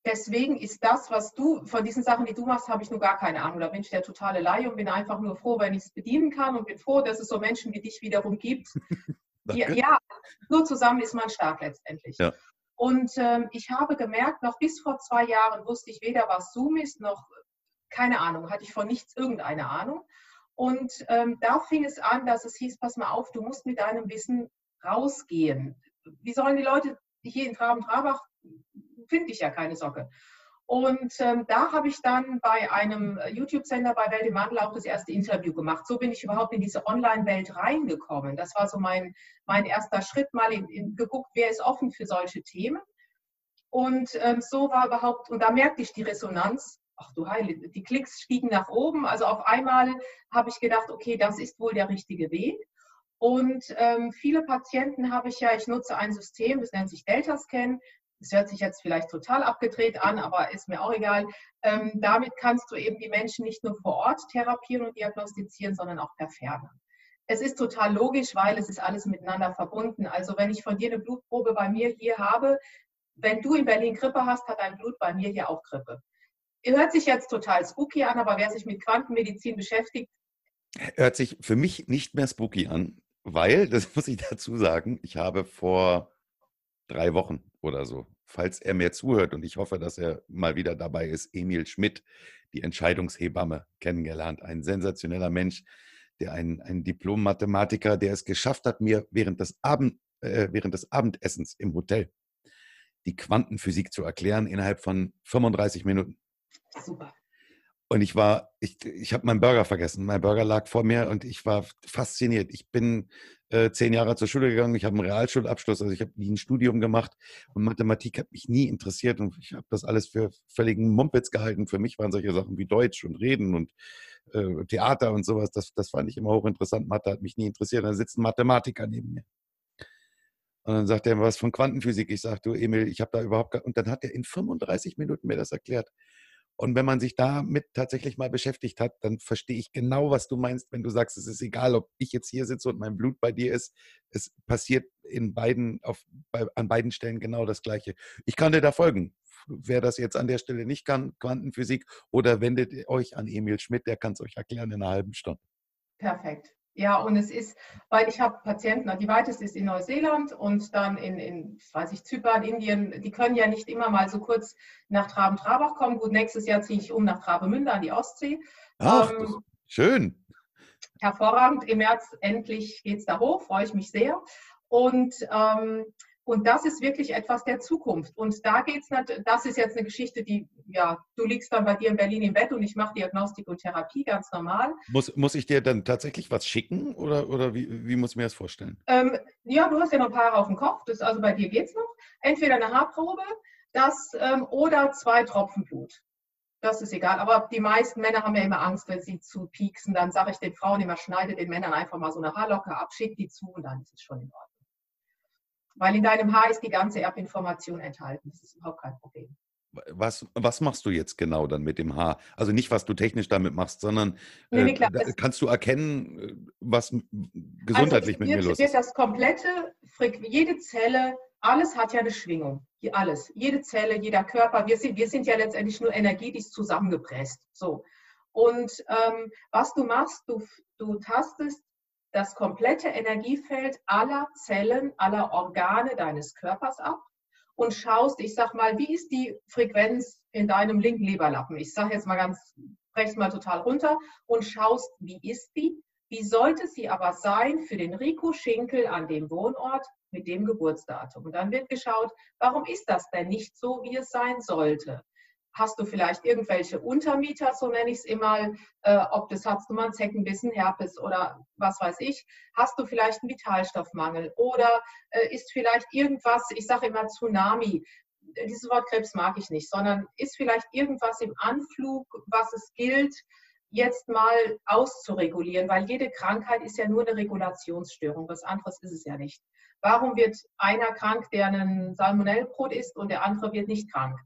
deswegen ist das, was du, von diesen Sachen, die du machst, habe ich nur gar keine Ahnung. Da bin ich der totale Laie und bin einfach nur froh, wenn ich es bedienen kann und bin froh, dass es so Menschen wie dich wiederum gibt. [laughs] ja, ja, nur zusammen ist man stark letztendlich. Ja. Und ähm, ich habe gemerkt, noch bis vor zwei Jahren wusste ich weder, was Zoom ist, noch keine Ahnung, hatte ich von nichts irgendeine Ahnung. Und ähm, da fing es an, dass es hieß, pass mal auf, du musst mit deinem Wissen rausgehen. Wie sollen die Leute hier in Traben-Trabach finde ich ja keine Socke. Und ähm, da habe ich dann bei einem äh, YouTube-Sender bei Welt im Wandel auch das erste Interview gemacht. So bin ich überhaupt in diese Online-Welt reingekommen. Das war so mein, mein erster Schritt, mal in, in, geguckt, wer ist offen für solche Themen. Und ähm, so war überhaupt, und da merkte ich die Resonanz. Ach du Heilige, die Klicks stiegen nach oben. Also auf einmal habe ich gedacht, okay, das ist wohl der richtige Weg. Und ähm, viele Patienten habe ich ja, ich nutze ein System, das nennt sich Delta-Scan. Das hört sich jetzt vielleicht total abgedreht an, aber ist mir auch egal. Ähm, damit kannst du eben die Menschen nicht nur vor Ort therapieren und diagnostizieren, sondern auch per Ferne. Es ist total logisch, weil es ist alles miteinander verbunden. Also wenn ich von dir eine Blutprobe bei mir hier habe, wenn du in Berlin Grippe hast, hat dein Blut bei mir hier auch Grippe. Hört sich jetzt total spooky an, aber wer sich mit Quantenmedizin beschäftigt. Hört sich für mich nicht mehr spooky an, weil, das [laughs] muss ich dazu sagen, ich habe vor drei Wochen oder so, falls er mir zuhört und ich hoffe, dass er mal wieder dabei ist, Emil Schmidt, die Entscheidungshebamme, kennengelernt. Ein sensationeller Mensch, der ein, ein Diplom-Mathematiker, der es geschafft hat, mir während des, Abend, äh, während des Abendessens im Hotel die Quantenphysik zu erklären innerhalb von 35 Minuten. Super. Und ich war, ich, ich habe meinen Burger vergessen. Mein Burger lag vor mir und ich war fasziniert. Ich bin äh, zehn Jahre zur Schule gegangen, ich habe einen Realschulabschluss, also ich habe nie ein Studium gemacht und Mathematik hat mich nie interessiert und ich habe das alles für völligen Mumpitz gehalten. Für mich waren solche Sachen wie Deutsch und Reden und äh, Theater und sowas, das, das fand ich immer hochinteressant. Mathe hat mich nie interessiert. Da sitzt ein Mathematiker neben mir. Und dann sagt er was von Quantenphysik. Ich sage, du Emil, ich habe da überhaupt gar... Und dann hat er in 35 Minuten mir das erklärt. Und wenn man sich damit tatsächlich mal beschäftigt hat, dann verstehe ich genau, was du meinst, wenn du sagst, es ist egal, ob ich jetzt hier sitze und mein Blut bei dir ist. Es passiert in beiden, auf, bei, an beiden Stellen genau das Gleiche. Ich kann dir da folgen. Wer das jetzt an der Stelle nicht kann, Quantenphysik, oder wendet euch an Emil Schmidt, der kann es euch erklären in einer halben Stunde. Perfekt. Ja, und es ist, weil ich habe Patienten, die weiteste ist in Neuseeland und dann in, in weiß ich, Zypern, Indien, die können ja nicht immer mal so kurz nach Traben-Trabach kommen. Gut, nächstes Jahr ziehe ich um nach Travemünde an die Ostsee. Ach, ähm, schön. Hervorragend. Im März endlich geht es da hoch, freue ich mich sehr. Und ähm, und das ist wirklich etwas der Zukunft. Und da geht es, das ist jetzt eine Geschichte, die, ja, du liegst dann bei dir in Berlin im Bett und ich mache Diagnostik und Therapie ganz normal. Muss, muss ich dir dann tatsächlich was schicken oder, oder wie, wie muss ich mir das vorstellen? Ähm, ja, du hast ja noch ein paar auf dem Kopf, das, also bei dir geht es noch. Entweder eine Haarprobe das, ähm, oder zwei Tropfen Blut. Das ist egal. Aber die meisten Männer haben ja immer Angst, wenn sie zu pieksen. Dann sage ich den Frauen immer, schneide den Männern einfach mal so eine Haarlocke ab, schick die zu und dann ist es schon in Ordnung. Weil in deinem Haar ist die ganze Erbinformation enthalten. Das ist überhaupt kein Problem. Was, was machst du jetzt genau dann mit dem Haar? Also nicht, was du technisch damit machst, sondern nee, nee, klar, äh, kannst du erkennen, äh, was gesundheitlich also mit mir los ist? Das komplette, jede Zelle, alles hat ja eine Schwingung. Alles. Jede Zelle, jeder Körper. Wir sind, wir sind ja letztendlich nur energetisch zusammengepresst. So. Und ähm, was du machst, du, du tastest das komplette Energiefeld aller Zellen, aller Organe deines Körpers ab und schaust, ich sag mal, wie ist die Frequenz in deinem linken Leberlappen? Ich sage jetzt mal ganz, brech's mal total runter und schaust, wie ist die? Wie sollte sie aber sein für den Rico Schinkel an dem Wohnort mit dem Geburtsdatum? Und dann wird geschaut, warum ist das denn nicht so, wie es sein sollte? Hast du vielleicht irgendwelche Untermieter, so nenne ich es immer, äh, ob das hast du mal einen Zeckenbissen, Herpes oder was weiß ich, hast du vielleicht einen Vitalstoffmangel oder äh, ist vielleicht irgendwas, ich sage immer Tsunami, dieses Wort Krebs mag ich nicht, sondern ist vielleicht irgendwas im Anflug, was es gilt, jetzt mal auszuregulieren, weil jede Krankheit ist ja nur eine Regulationsstörung, was anderes ist es ja nicht. Warum wird einer krank, der einen Salmonellbrot isst und der andere wird nicht krank?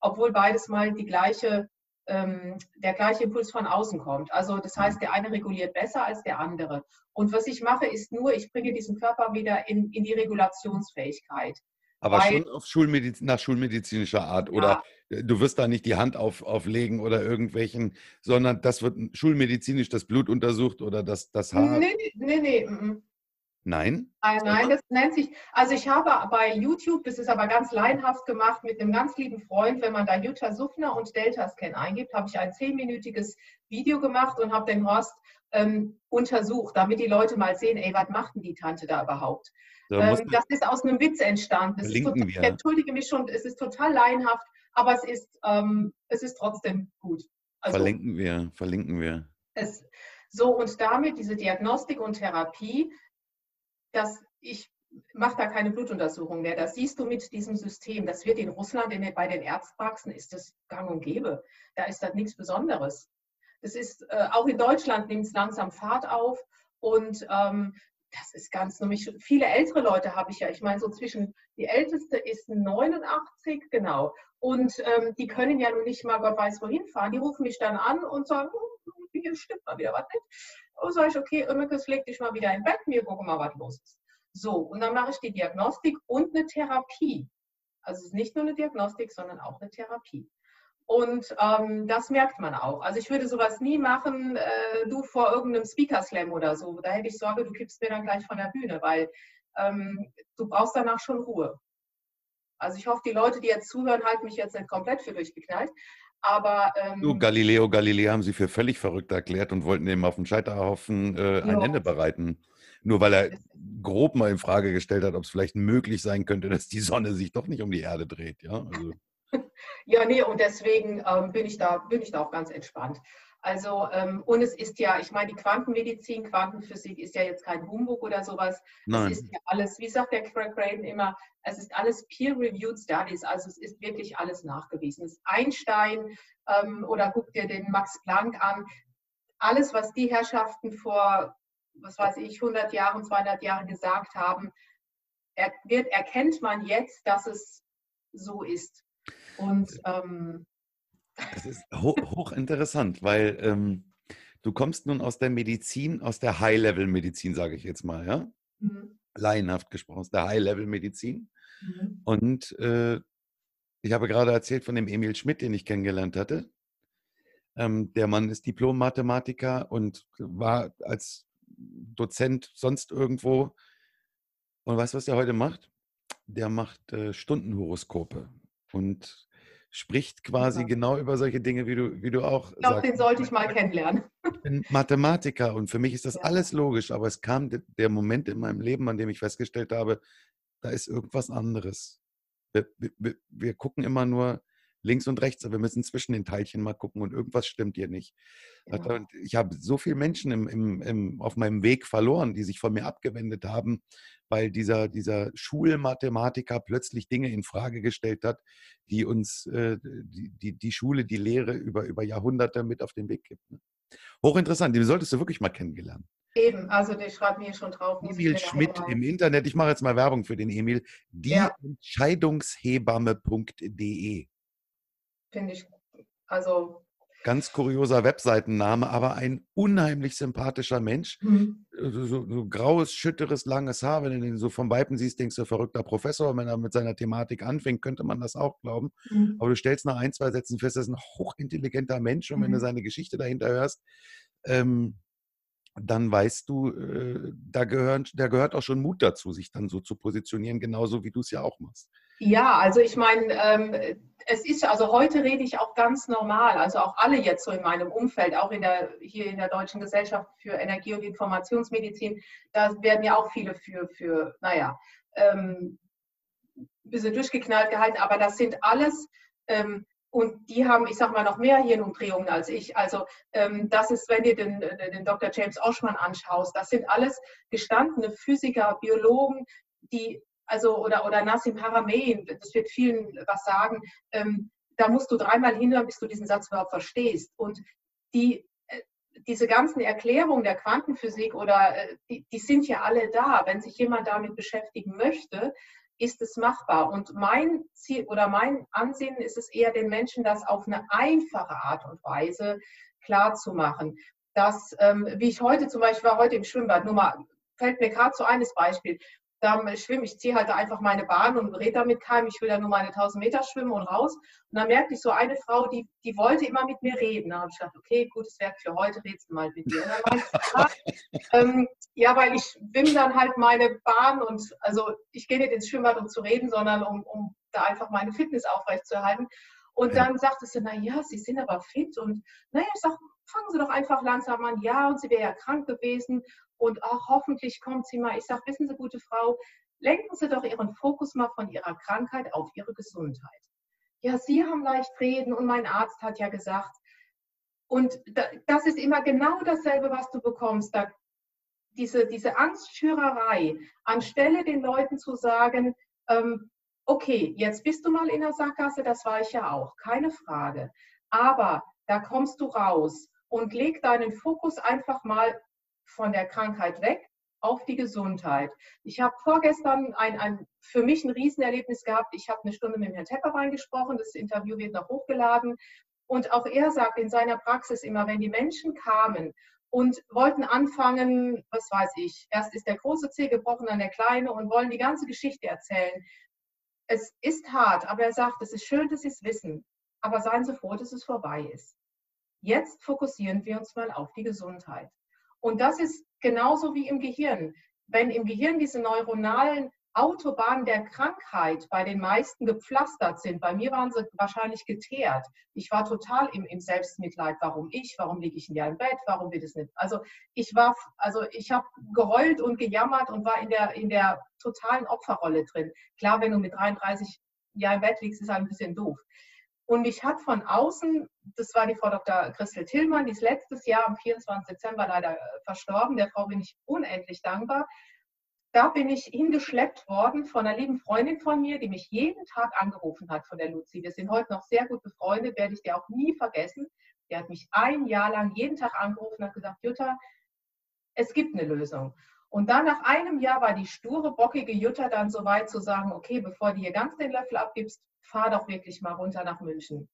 Obwohl beides mal die gleiche, ähm, der gleiche Impuls von außen kommt. Also das heißt, der eine reguliert besser als der andere. Und was ich mache, ist nur, ich bringe diesen Körper wieder in, in die Regulationsfähigkeit. Aber Weil, schon auf Schulmediz nach schulmedizinischer Art ja. oder du wirst da nicht die Hand auf, auflegen oder irgendwelchen, sondern das wird schulmedizinisch das Blut untersucht oder das, das Haar. Nee, nee, nee. nee. Nein? Nein, nein, das nennt sich, also ich habe bei YouTube, das ist aber ganz laienhaft gemacht, mit einem ganz lieben Freund, wenn man da Jutta Suffner und Delta-Scan eingibt, habe ich ein zehnminütiges Video gemacht und habe den Horst ähm, untersucht, damit die Leute mal sehen, ey, was macht denn die Tante da überhaupt? Da ähm, das ist aus einem Witz entstanden. Total, ich entschuldige mich schon, es ist total laienhaft, aber es ist, ähm, es ist trotzdem gut. Also, verlinken wir, verlinken wir. Es, so, und damit diese Diagnostik und Therapie dass ich mache da keine Blutuntersuchung mehr. Das siehst du mit diesem System. Das wird in Russland in, bei den Ärztpraxen ist das gang und gäbe. Da ist das nichts Besonderes. Das ist äh, auch in Deutschland nimmt es langsam Fahrt auf und ähm, das ist ganz nämlich viele ältere Leute habe ich ja. Ich meine so zwischen die älteste ist 89 genau und ähm, die können ja nun nicht mal Gott weiß wohin fahren. Die rufen mich dann an und sagen, hm, hier stimmt mal wieder was nicht. Und sage ich, okay, Ömekes, leg dich mal wieder im Bett, wir gucken mal, was los ist. So, und dann mache ich die Diagnostik und eine Therapie. Also es ist nicht nur eine Diagnostik, sondern auch eine Therapie. Und ähm, das merkt man auch. Also ich würde sowas nie machen, äh, du vor irgendeinem Speaker Slam oder so. Da hätte ich Sorge, du kippst mir dann gleich von der Bühne, weil ähm, du brauchst danach schon Ruhe. Also ich hoffe, die Leute, die jetzt zuhören, halten mich jetzt nicht komplett für durchgeknallt. Aber ähm, du, Galileo Galilei haben sie für völlig verrückt erklärt und wollten eben auf dem Scheiterhaufen äh, ein ja. Ende bereiten. Nur weil er grob mal in Frage gestellt hat, ob es vielleicht möglich sein könnte, dass die Sonne sich doch nicht um die Erde dreht. Ja, also. [laughs] ja nee, und deswegen ähm, bin, ich da, bin ich da auch ganz entspannt. Also, ähm, und es ist ja, ich meine, die Quantenmedizin, Quantenphysik ist ja jetzt kein Humbug oder sowas. Nein. Es ist ja alles, wie sagt der Craig Braden immer, es ist alles peer-reviewed Studies, also es ist wirklich alles nachgewiesen. Es ist Einstein ähm, oder guck dir den Max Planck an, alles, was die Herrschaften vor, was weiß ich, 100 Jahren, 200 Jahren gesagt haben, er, wird, erkennt man jetzt, dass es so ist. Und ähm, Das ist ho hochinteressant, weil ähm, du kommst nun aus der Medizin, aus der High-Level-Medizin, sage ich jetzt mal, ja? Mhm. Laienhaft gesprochen, aus der High-Level-Medizin. Mhm. Und äh, ich habe gerade erzählt von dem Emil Schmidt, den ich kennengelernt hatte. Ähm, der Mann ist Diplom-Mathematiker und war als Dozent sonst irgendwo. Und weißt du, was der heute macht? Der macht äh, Stundenhoroskope und spricht quasi ja. genau über solche Dinge, wie du, wie du auch. Ich glaube, den sollte ich mal kennenlernen. Ich bin Mathematiker und für mich ist das ja. alles logisch, aber es kam der Moment in meinem Leben, an dem ich festgestellt habe, da ist irgendwas anderes. Wir, wir, wir gucken immer nur links und rechts, aber wir müssen zwischen den Teilchen mal gucken und irgendwas stimmt hier nicht. Ja. Ich habe so viele Menschen im, im, im, auf meinem Weg verloren, die sich von mir abgewendet haben, weil dieser, dieser Schulmathematiker plötzlich Dinge in Frage gestellt hat, die uns äh, die, die, die, Schule, die Lehre über, über Jahrhunderte mit auf den Weg gibt. Ne? Hochinteressant, den solltest du wirklich mal kennengelernen. Eben, also der schreibt mir schon drauf. Emil Schmidt im Internet, ich mache jetzt mal Werbung für den Emil, die ja. Entscheidungshebamme.de. Finde ich, also. Ganz kurioser Webseitenname, aber ein unheimlich sympathischer Mensch. Mhm. So, so, so, graues, schütteres, langes Haar. Wenn du den so vom Weipen siehst, denkst du, verrückter Professor. Wenn er mit seiner Thematik anfängt, könnte man das auch glauben. Mhm. Aber du stellst nach ein, zwei Sätzen fest, er ist ein hochintelligenter Mensch. Und wenn du mhm. seine Geschichte dahinter hörst, ähm, dann weißt du, äh, da, gehören, da gehört auch schon Mut dazu, sich dann so zu positionieren, genauso wie du es ja auch machst. Ja, also ich meine, ähm, es ist, also heute rede ich auch ganz normal, also auch alle jetzt so in meinem Umfeld, auch in der, hier in der Deutschen Gesellschaft für Energie- und Informationsmedizin, da werden ja auch viele für, für naja, ähm, ein bisschen durchgeknallt gehalten, aber das sind alles ähm, und die haben, ich sage mal, noch mehr Hirnumdrehungen als ich. Also ähm, das ist, wenn du den, den Dr. James Oshman anschaust, das sind alles gestandene Physiker, Biologen, die, also oder, oder Nassim Haramein, das wird vielen was sagen, ähm, da musst du dreimal hinhören, bis du diesen Satz überhaupt verstehst. Und die, äh, diese ganzen Erklärungen der Quantenphysik oder äh, die, die sind ja alle da. Wenn sich jemand damit beschäftigen möchte, ist es machbar. Und mein Ziel oder mein Ansinnen ist es eher, den Menschen das auf eine einfache Art und Weise klar zu machen. Dass, ähm, wie ich heute zum Beispiel war, heute im Schwimmbad, nur mal, fällt mir gerade so eines Beispiel dann schwimme ich, ziehe halt einfach meine Bahn und rede damit keinem, ich will da nur meine 1000 Meter schwimmen und raus. Und dann merkte ich so eine Frau, die, die wollte immer mit mir reden. Da habe ich gedacht, okay, gutes Werk für heute, redest du mal mit dir. [laughs] ähm, ja, weil ich schwimme dann halt meine Bahn und also ich gehe nicht ins Schwimmbad, um zu reden, sondern um, um da einfach meine Fitness aufrechtzuerhalten. Und dann sagte sie, na ja, Sie sind aber fit und naja, ich sage, fangen Sie doch einfach langsam an. Ja, und sie wäre ja krank gewesen und auch hoffentlich kommt sie mal. Ich sage, wissen Sie, gute Frau, lenken Sie doch Ihren Fokus mal von Ihrer Krankheit auf Ihre Gesundheit. Ja, Sie haben leicht reden und mein Arzt hat ja gesagt. Und das ist immer genau dasselbe, was du bekommst. Da, diese, diese Angstschürerei, anstelle den Leuten zu sagen, ähm, okay, jetzt bist du mal in der Sackgasse, das war ich ja auch, keine Frage. Aber da kommst du raus und leg deinen Fokus einfach mal von der Krankheit weg auf die Gesundheit. Ich habe vorgestern ein, ein, für mich ein Riesenerlebnis gehabt. Ich habe eine Stunde mit Herrn Tepperwein gesprochen. Das Interview wird noch hochgeladen. Und auch er sagt in seiner Praxis immer, wenn die Menschen kamen und wollten anfangen, was weiß ich, erst ist der große Zeh gebrochen, dann der kleine und wollen die ganze Geschichte erzählen. Es ist hart, aber er sagt, es ist schön, dass Sie es wissen, aber seien Sie froh, dass es vorbei ist. Jetzt fokussieren wir uns mal auf die Gesundheit. Und das ist genauso wie im Gehirn. Wenn im Gehirn diese neuronalen Autobahnen der Krankheit bei den meisten gepflastert sind, bei mir waren sie wahrscheinlich geteert. Ich war total im, im Selbstmitleid. Warum ich? Warum liege ich in im Bett? Warum wird es nicht? Also ich war, also ich habe geheult und gejammert und war in der, in der totalen Opferrolle drin. Klar, wenn du mit 33 Jahren im Bett liegst, ist halt ein bisschen doof. Und mich hat von außen, das war die Frau Dr. Christel Tillmann, die ist letztes Jahr am 24. Dezember leider äh, verstorben. Der Frau bin ich unendlich dankbar. Da bin ich hingeschleppt worden von einer lieben Freundin von mir, die mich jeden Tag angerufen hat von der Luzi. Wir sind heute noch sehr gut befreundet, werde ich dir auch nie vergessen. Die hat mich ein Jahr lang jeden Tag angerufen und hat gesagt, Jutta, es gibt eine Lösung. Und dann nach einem Jahr war die sture, bockige Jutta dann so weit zu sagen, okay, bevor du hier ganz den Löffel abgibst, fahr doch wirklich mal runter nach München.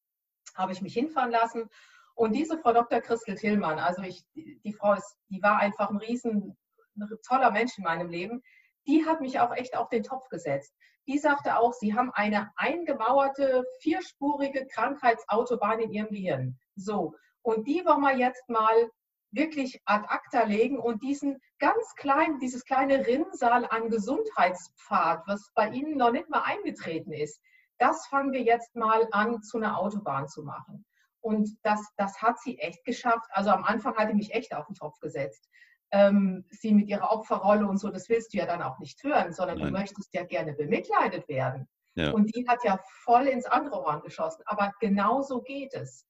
habe ich mich hinfahren lassen. Und diese Frau Dr. Christel Tillmann, also ich, die Frau ist, die war einfach ein riesen, ein toller Mensch in meinem Leben, die hat mich auch echt auf den Topf gesetzt. Die sagte auch, sie haben eine eingemauerte, vierspurige Krankheitsautobahn in ihrem Gehirn. So, und die wollen wir jetzt mal wirklich ad acta legen und diesen ganz kleinen, dieses kleine Rinnsal an Gesundheitspfad, was bei Ihnen noch nicht mal eingetreten ist, das fangen wir jetzt mal an, zu einer Autobahn zu machen. Und das, das hat sie echt geschafft. Also am Anfang hat sie mich echt auf den Topf gesetzt. Ähm, sie mit ihrer Opferrolle und so, das willst du ja dann auch nicht hören, sondern Nein. du möchtest ja gerne bemitleidet werden. Ja. Und die hat ja voll ins andere Ohr geschossen. Aber genau so geht es.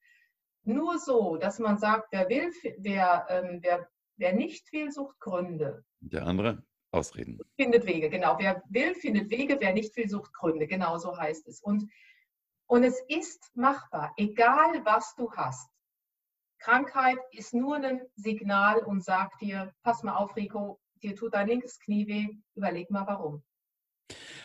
Nur so, dass man sagt, wer will, wer, ähm, wer, wer nicht will, sucht Gründe. Der andere? Ausreden. Findet Wege, genau. Wer will, findet Wege, wer nicht will, sucht Gründe. Genau so heißt es. Und, und es ist machbar, egal was du hast. Krankheit ist nur ein Signal und sagt dir, pass mal auf, Rico, dir tut dein linkes Knie weh, überleg mal warum.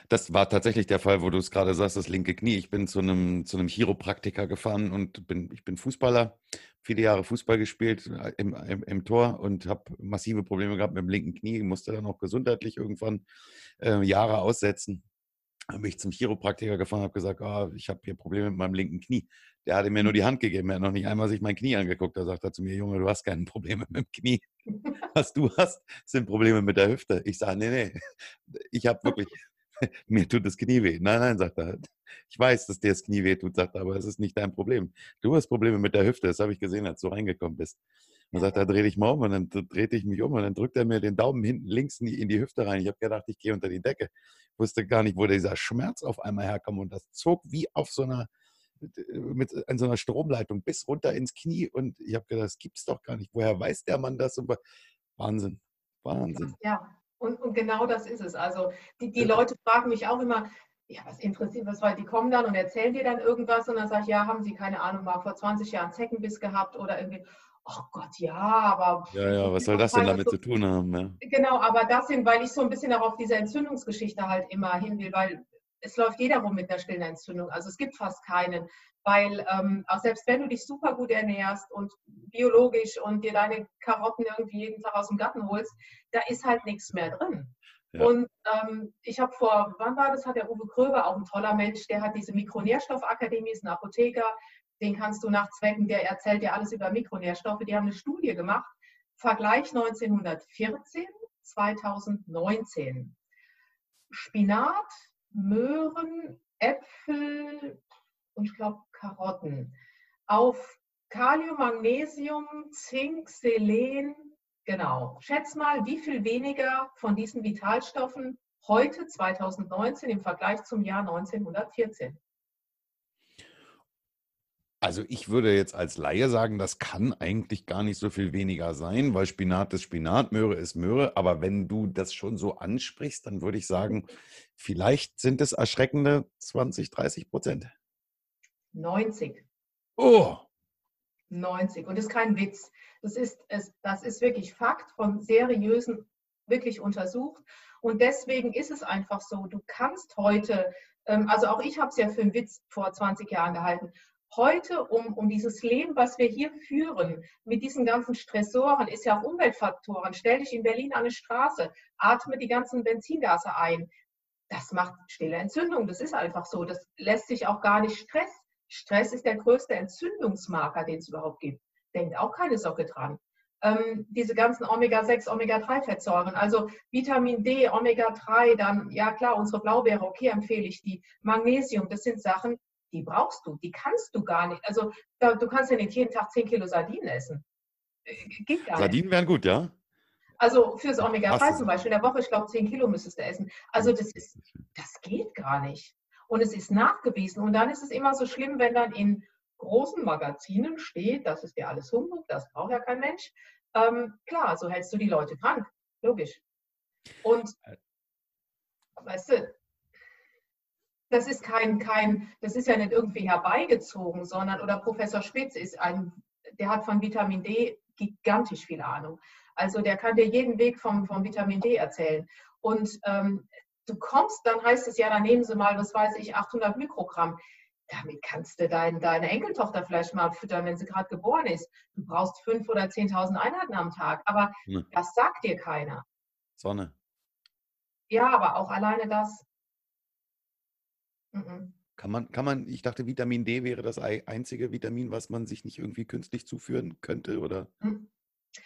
Das war tatsächlich der Fall, wo du es gerade sagst, das linke Knie. Ich bin zu einem, zu einem Chiropraktiker gefahren und bin, ich bin Fußballer, viele Jahre Fußball gespielt äh, im, im, im Tor und habe massive Probleme gehabt mit dem linken Knie, musste dann auch gesundheitlich irgendwann äh, Jahre aussetzen. Habe ich zum Chiropraktiker gefahren, habe gesagt, oh, ich habe hier Probleme mit meinem linken Knie. Der hatte mir nur die Hand gegeben, er hat noch nicht einmal sich mein Knie angeguckt. Da sagt er zu mir, Junge, du hast keine Probleme mit dem Knie. [laughs] Was du hast, sind Probleme mit der Hüfte. Ich sage, nee, nee, [laughs] ich habe wirklich [laughs] mir tut das Knie weh. Nein, nein, sagt er. Ich weiß, dass dir das Knie weh tut, sagt er, aber es ist nicht dein Problem. Du hast Probleme mit der Hüfte, das habe ich gesehen, als du reingekommen bist. Und dann sagt er, dreh dich mal um und dann drehte ich mich um und dann drückt er mir den Daumen hinten links in die, in die Hüfte rein. Ich habe gedacht, ich gehe unter die Decke. Ich wusste gar nicht, wo dieser Schmerz auf einmal herkommt und das zog wie auf so einer mit an so einer Stromleitung bis runter ins Knie und ich habe gedacht, das gibt's doch gar nicht. Woher weiß der Mann das? Wahnsinn, Wahnsinn. Ja, und, und genau das ist es. Also die, die Leute fragen mich auch immer, ja, was interessiert, was war, die kommen dann und erzählen dir dann irgendwas und dann sage ich, ja, haben sie keine Ahnung, mal vor 20 Jahren Zeckenbiss gehabt oder irgendwie, oh Gott, ja, aber. Ja, ja, was soll das denn damit so, zu tun haben? Ja? Genau, aber das sind, weil ich so ein bisschen auch auf diese Entzündungsgeschichte halt immer hin will, weil es läuft jeder rum mit einer stillen Entzündung. Also es gibt fast keinen, weil ähm, auch selbst wenn du dich super gut ernährst und biologisch und dir deine Karotten irgendwie jeden Tag aus dem Garten holst, da ist halt nichts mehr drin. Ja. Und ähm, ich habe vor, wann war das, hat der Uwe Kröber, auch ein toller Mensch, der hat diese Mikronährstoffakademie, ist ein Apotheker, den kannst du nachzwecken, der erzählt dir alles über Mikronährstoffe. Die haben eine Studie gemacht, Vergleich 1914, 2019. Spinat, Möhren, Äpfel und ich glaube Karotten. Auf Kalium, Magnesium, Zink, Selen, genau. Schätz mal, wie viel weniger von diesen Vitalstoffen heute 2019 im Vergleich zum Jahr 1914? Also ich würde jetzt als Laie sagen, das kann eigentlich gar nicht so viel weniger sein, weil Spinat ist Spinat, Möhre ist Möhre. Aber wenn du das schon so ansprichst, dann würde ich sagen, vielleicht sind es erschreckende 20, 30 Prozent. 90. Oh! 90. Und das ist kein Witz. Das ist, das ist wirklich Fakt von seriösen, wirklich untersucht. Und deswegen ist es einfach so, du kannst heute, ähm, also auch ich habe es ja für einen Witz vor 20 Jahren gehalten, heute um, um dieses Leben, was wir hier führen, mit diesen ganzen Stressoren, ist ja auch Umweltfaktoren. Stell dich in Berlin an eine Straße, atme die ganzen Benzingase ein. Das macht stille Entzündung. Das ist einfach so. Das lässt sich auch gar nicht Stress. Stress ist der größte Entzündungsmarker, den es überhaupt gibt. Denkt auch keine Socke dran. Ähm, diese ganzen Omega-6, Omega-3-Fettsäuren, also Vitamin D, Omega-3, dann, ja klar, unsere Blaubeere, okay, empfehle ich die. Magnesium, das sind Sachen, die brauchst du, die kannst du gar nicht. Also du kannst ja nicht jeden Tag 10 Kilo Sardinen essen. Äh, geht gar Sardinen nicht. wären gut, ja? Also fürs Omega-3 zum Beispiel, in der Woche, ich glaube, 10 Kilo müsstest du essen. Also das ist, das geht gar nicht. Und es ist nachgewiesen. Und dann ist es immer so schlimm, wenn dann in großen Magazinen steht, das ist ja alles Humbug, das braucht ja kein Mensch. Ähm, klar, so hältst du die Leute krank. Logisch. Und äh. weißt du, das ist kein, kein, das ist ja nicht irgendwie herbeigezogen, sondern, oder Professor Spitz ist ein, der hat von Vitamin D gigantisch viel Ahnung. Also der kann dir jeden Weg vom, vom Vitamin D erzählen. Und ähm, du kommst, dann heißt es ja, dann nehmen Sie mal, was weiß ich, 800 Mikrogramm. damit kannst du dein, deine Enkeltochter vielleicht mal füttern, wenn sie gerade geboren ist. Du brauchst 5.000 oder 10.000 Einheiten am Tag, aber hm. das sagt dir keiner. Sonne. Ja, aber auch alleine das. Mhm. Kann man, kann man, ich dachte, Vitamin D wäre das einzige Vitamin, was man sich nicht irgendwie künstlich zuführen könnte, oder? Mhm.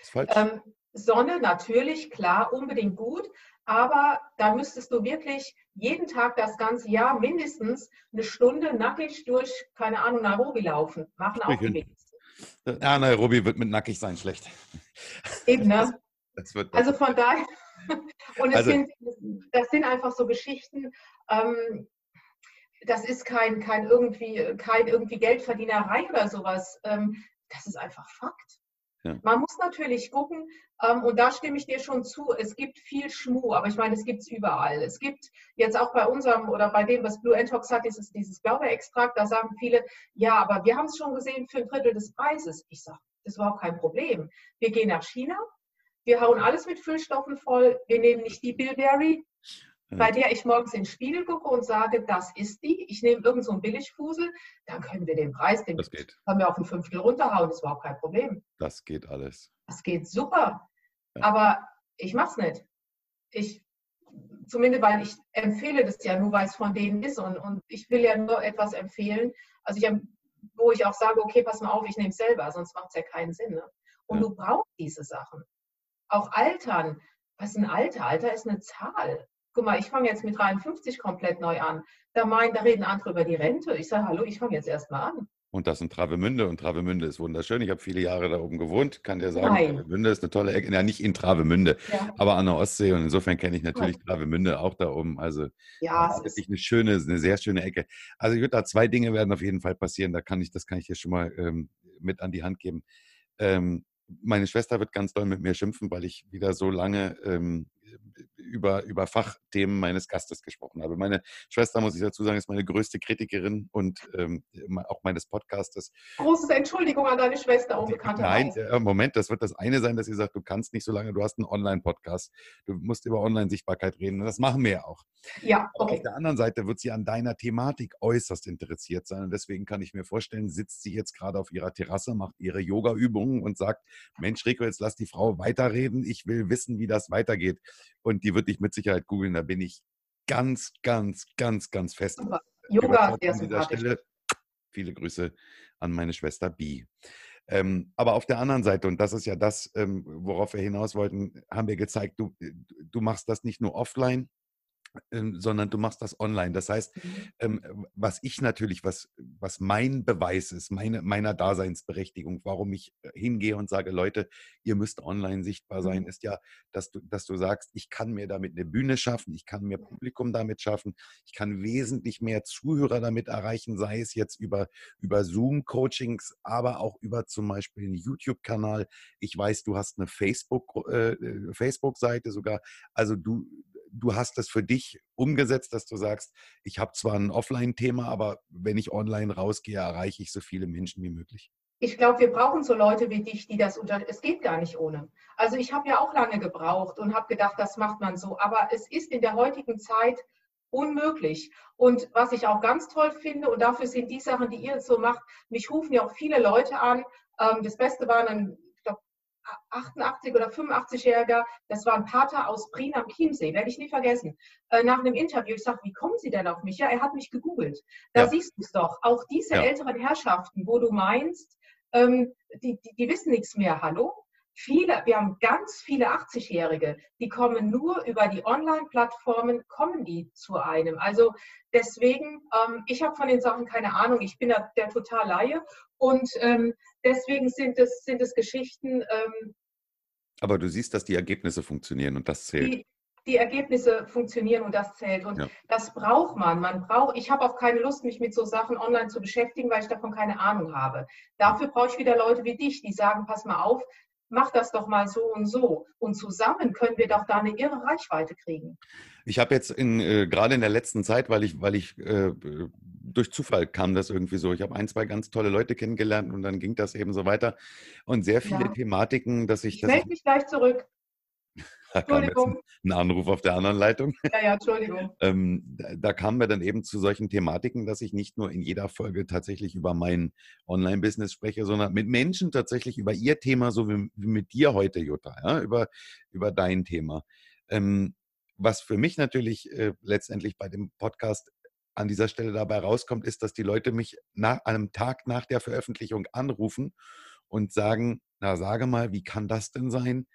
Ist falsch? Ähm, Sonne natürlich, klar, unbedingt gut, aber da müsstest du wirklich jeden Tag das ganze Jahr mindestens eine Stunde nackig durch, keine Ahnung, Nairobi laufen. Machen auch die wenigsten. Ja, Nairobi wird mit nackig sein schlecht. Eben, ne? also von daher, [laughs] und also, sind, das sind einfach so Geschichten, ähm, das ist kein, kein, irgendwie, kein irgendwie Geldverdienerei oder sowas. Ähm, das ist einfach Fakt. Ja. Man muss natürlich gucken, ähm, und da stimme ich dir schon zu, es gibt viel Schmuh, aber ich meine, es gibt es überall. Es gibt jetzt auch bei unserem oder bei dem, was Blue Antox hat, dieses, dieses Blaubeerextrakt, da sagen viele, ja, aber wir haben es schon gesehen für ein Drittel des Preises. Ich sage, das ist überhaupt kein Problem. Wir gehen nach China, wir hauen alles mit Füllstoffen voll, wir nehmen nicht die Bilberry, bei der ich morgens in den Spiegel gucke und sage, das ist die, ich nehme irgend so einen Billigfusel, dann können wir den Preis, den das geht. können wir auf ein Fünftel runterhauen, das ist überhaupt kein Problem. Das geht alles. Das geht super. Ja. Aber ich mache es nicht. Ich, zumindest weil ich empfehle das ja nur, weil es von denen ist und, und ich will ja nur etwas empfehlen, also ich, wo ich auch sage, okay, pass mal auf, ich nehme es selber, sonst macht es ja keinen Sinn. Ne? Und ja. du brauchst diese Sachen. Auch Altern. Was ist ein Alter? Alter ist eine Zahl guck mal, ich fange jetzt mit 53 komplett neu an. Da meinen, da reden andere über die Rente. Ich sage, hallo, ich fange jetzt erstmal an. Und das in Travemünde. Und Travemünde ist wunderschön. Ich habe viele Jahre da oben gewohnt. Kann dir sagen, Nein. Travemünde ist eine tolle Ecke. Ja, nicht in Travemünde, ja. aber an der Ostsee. Und insofern kenne ich natürlich ja. Travemünde auch da oben. Also ja, das ist wirklich eine schöne, eine sehr schöne Ecke. Also ich würde da zwei Dinge werden auf jeden Fall passieren. Da kann ich, das kann ich dir schon mal ähm, mit an die Hand geben. Ähm, meine Schwester wird ganz doll mit mir schimpfen, weil ich wieder so lange ähm, über, über Fachthemen meines Gastes gesprochen habe. Meine Schwester, muss ich dazu sagen, ist meine größte Kritikerin und ähm, auch meines Podcastes. Große Entschuldigung an deine Schwester, unbekannterweise. Nein, äh, Moment, das wird das eine sein, dass sie sagt, du kannst nicht so lange, du hast einen Online-Podcast, du musst über Online-Sichtbarkeit reden und das machen wir ja auch. Ja, okay. Aber auf der anderen Seite wird sie an deiner Thematik äußerst interessiert sein und deswegen kann ich mir vorstellen, sitzt sie jetzt gerade auf ihrer Terrasse, macht ihre Yoga-Übungen und sagt, Mensch, Rico, jetzt lass die Frau weiterreden, ich will wissen, wie das weitergeht. Und die wird dich mit Sicherheit googeln. Da bin ich ganz, ganz, ganz, ganz fest. Super. Yoga, sehr sympathisch. Stelle. Viele Grüße an meine Schwester Bi. Ähm, aber auf der anderen Seite, und das ist ja das, ähm, worauf wir hinaus wollten, haben wir gezeigt, du, du machst das nicht nur offline, ähm, sondern du machst das online. Das heißt, mhm. ähm, was ich natürlich, was, was mein Beweis ist, meine, meiner Daseinsberechtigung, warum ich äh, hingehe und sage, Leute, ihr müsst online sichtbar sein, mhm. ist ja, dass du, dass du sagst, ich kann mir damit eine Bühne schaffen, ich kann mir Publikum damit schaffen, ich kann wesentlich mehr Zuhörer damit erreichen, sei es jetzt über, über Zoom-Coachings, aber auch über zum Beispiel einen YouTube-Kanal. Ich weiß, du hast eine Facebook, äh, äh Facebook-Seite sogar. Also du, du hast das für dich umgesetzt, dass du sagst, ich habe zwar ein Offline-Thema, aber wenn ich online rausgehe, erreiche ich so viele Menschen wie möglich. Ich glaube, wir brauchen so Leute wie dich, die das unter. Es geht gar nicht ohne. Also ich habe ja auch lange gebraucht und habe gedacht, das macht man so. Aber es ist in der heutigen Zeit unmöglich. Und was ich auch ganz toll finde, und dafür sind die Sachen, die ihr so macht, mich rufen ja auch viele Leute an. Ähm, das Beste war ein 88 oder 85-Jähriger, das war ein Pater aus Prien am Chiemsee, werde ich nie vergessen. Äh, nach einem Interview, ich sage, wie kommen Sie denn auf mich? Ja, er hat mich gegoogelt. Da ja. siehst du es doch. Auch diese ja. älteren Herrschaften, wo du meinst, ähm, die, die, die wissen nichts mehr. Hallo? Viele, wir haben ganz viele 80-Jährige, die kommen nur über die Online-Plattformen, kommen die zu einem. Also deswegen, ähm, ich habe von den Sachen keine Ahnung, ich bin der, der total Laie und ähm, deswegen sind es, sind es Geschichten. Ähm, Aber du siehst, dass die Ergebnisse funktionieren und das zählt. Die, die Ergebnisse funktionieren und das zählt. Und ja. das braucht man. Man braucht, ich habe auch keine Lust, mich mit so Sachen online zu beschäftigen, weil ich davon keine Ahnung habe. Dafür brauche ich wieder Leute wie dich, die sagen, pass mal auf, mach das doch mal so und so. Und zusammen können wir doch da eine irre Reichweite kriegen. Ich habe jetzt in, äh, gerade in der letzten Zeit, weil ich, weil ich äh, durch Zufall kam das irgendwie so. Ich habe ein, zwei ganz tolle Leute kennengelernt und dann ging das eben so weiter. Und sehr viele ja. Thematiken, dass ich. Ich melde mich gleich zurück. Da kam jetzt ein Anruf auf der anderen Leitung. Ja, ja, Entschuldigung. [laughs] Ähm, da, da kamen wir dann eben zu solchen Thematiken, dass ich nicht nur in jeder Folge tatsächlich über mein Online-Business spreche, sondern mit Menschen tatsächlich über ihr Thema, so wie, wie mit dir heute, Jutta, ja, über, über dein Thema. Ähm, was für mich natürlich äh, letztendlich bei dem Podcast an dieser Stelle dabei rauskommt, ist, dass die Leute mich nach einem Tag nach der Veröffentlichung anrufen und sagen, na sage mal, wie kann das denn sein?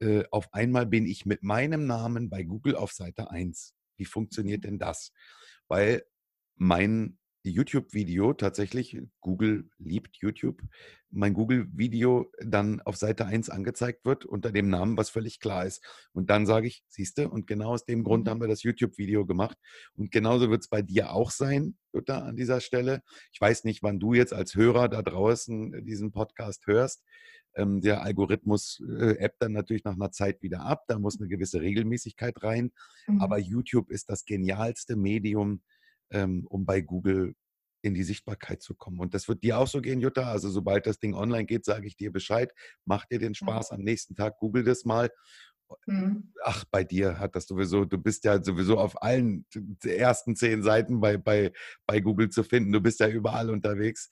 Äh, auf einmal bin ich mit meinem Namen bei Google auf Seite 1. Wie funktioniert denn das? Weil mein YouTube-Video tatsächlich, Google liebt YouTube, mein Google-Video dann auf Seite 1 angezeigt wird unter dem Namen, was völlig klar ist. Und dann sage ich, siehste, und genau aus dem Grund mhm. haben wir das YouTube-Video gemacht. Und genauso wird es bei dir auch sein, Jutta, an dieser Stelle. Ich weiß nicht, wann du jetzt als Hörer da draußen diesen Podcast hörst. Ähm, der Algorithmus äh, appt dann natürlich nach einer Zeit wieder ab. Da muss eine gewisse Regelmäßigkeit rein. Mhm. Aber YouTube ist das genialste Medium, ähm, um bei Google in die Sichtbarkeit zu kommen. Und das wird dir auch so gehen, Jutta. Also sobald das Ding online geht, sage ich dir Bescheid. Mach dir den Spaß am nächsten Tag, google das mal. Mhm. Ach, bei dir hat das sowieso, du bist ja sowieso auf allen ersten zehn Seiten bei, bei, bei Google zu finden. Du bist ja überall unterwegs,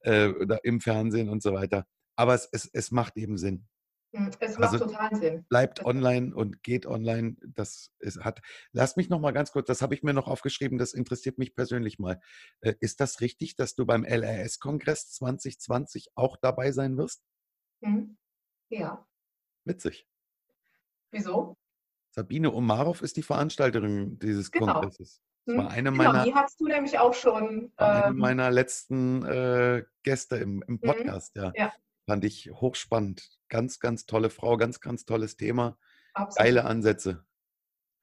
äh, im Fernsehen und so weiter. Aber es, es, es macht eben Sinn. Hm, es macht also total Sinn. Bleibt online und geht online. Das ist, hat. Lass mich noch mal ganz kurz, das habe ich mir noch aufgeschrieben, das interessiert mich persönlich mal. Äh, ist das richtig, dass du beim LRS-Kongress 2020 auch dabei sein wirst? Mhm. Ja. Witzig. Wieso? Sabine Omarov ist die Veranstalterin dieses genau. Kongresses. Das war hm, eine genau, meiner, die hast du nämlich auch schon. Ähm, eine meiner letzten äh, Gäste im, im mhm. Podcast, ja. ja. Fand ich hochspannend. Ganz, ganz tolle Frau, ganz, ganz tolles Thema. Absolut. Geile Ansätze.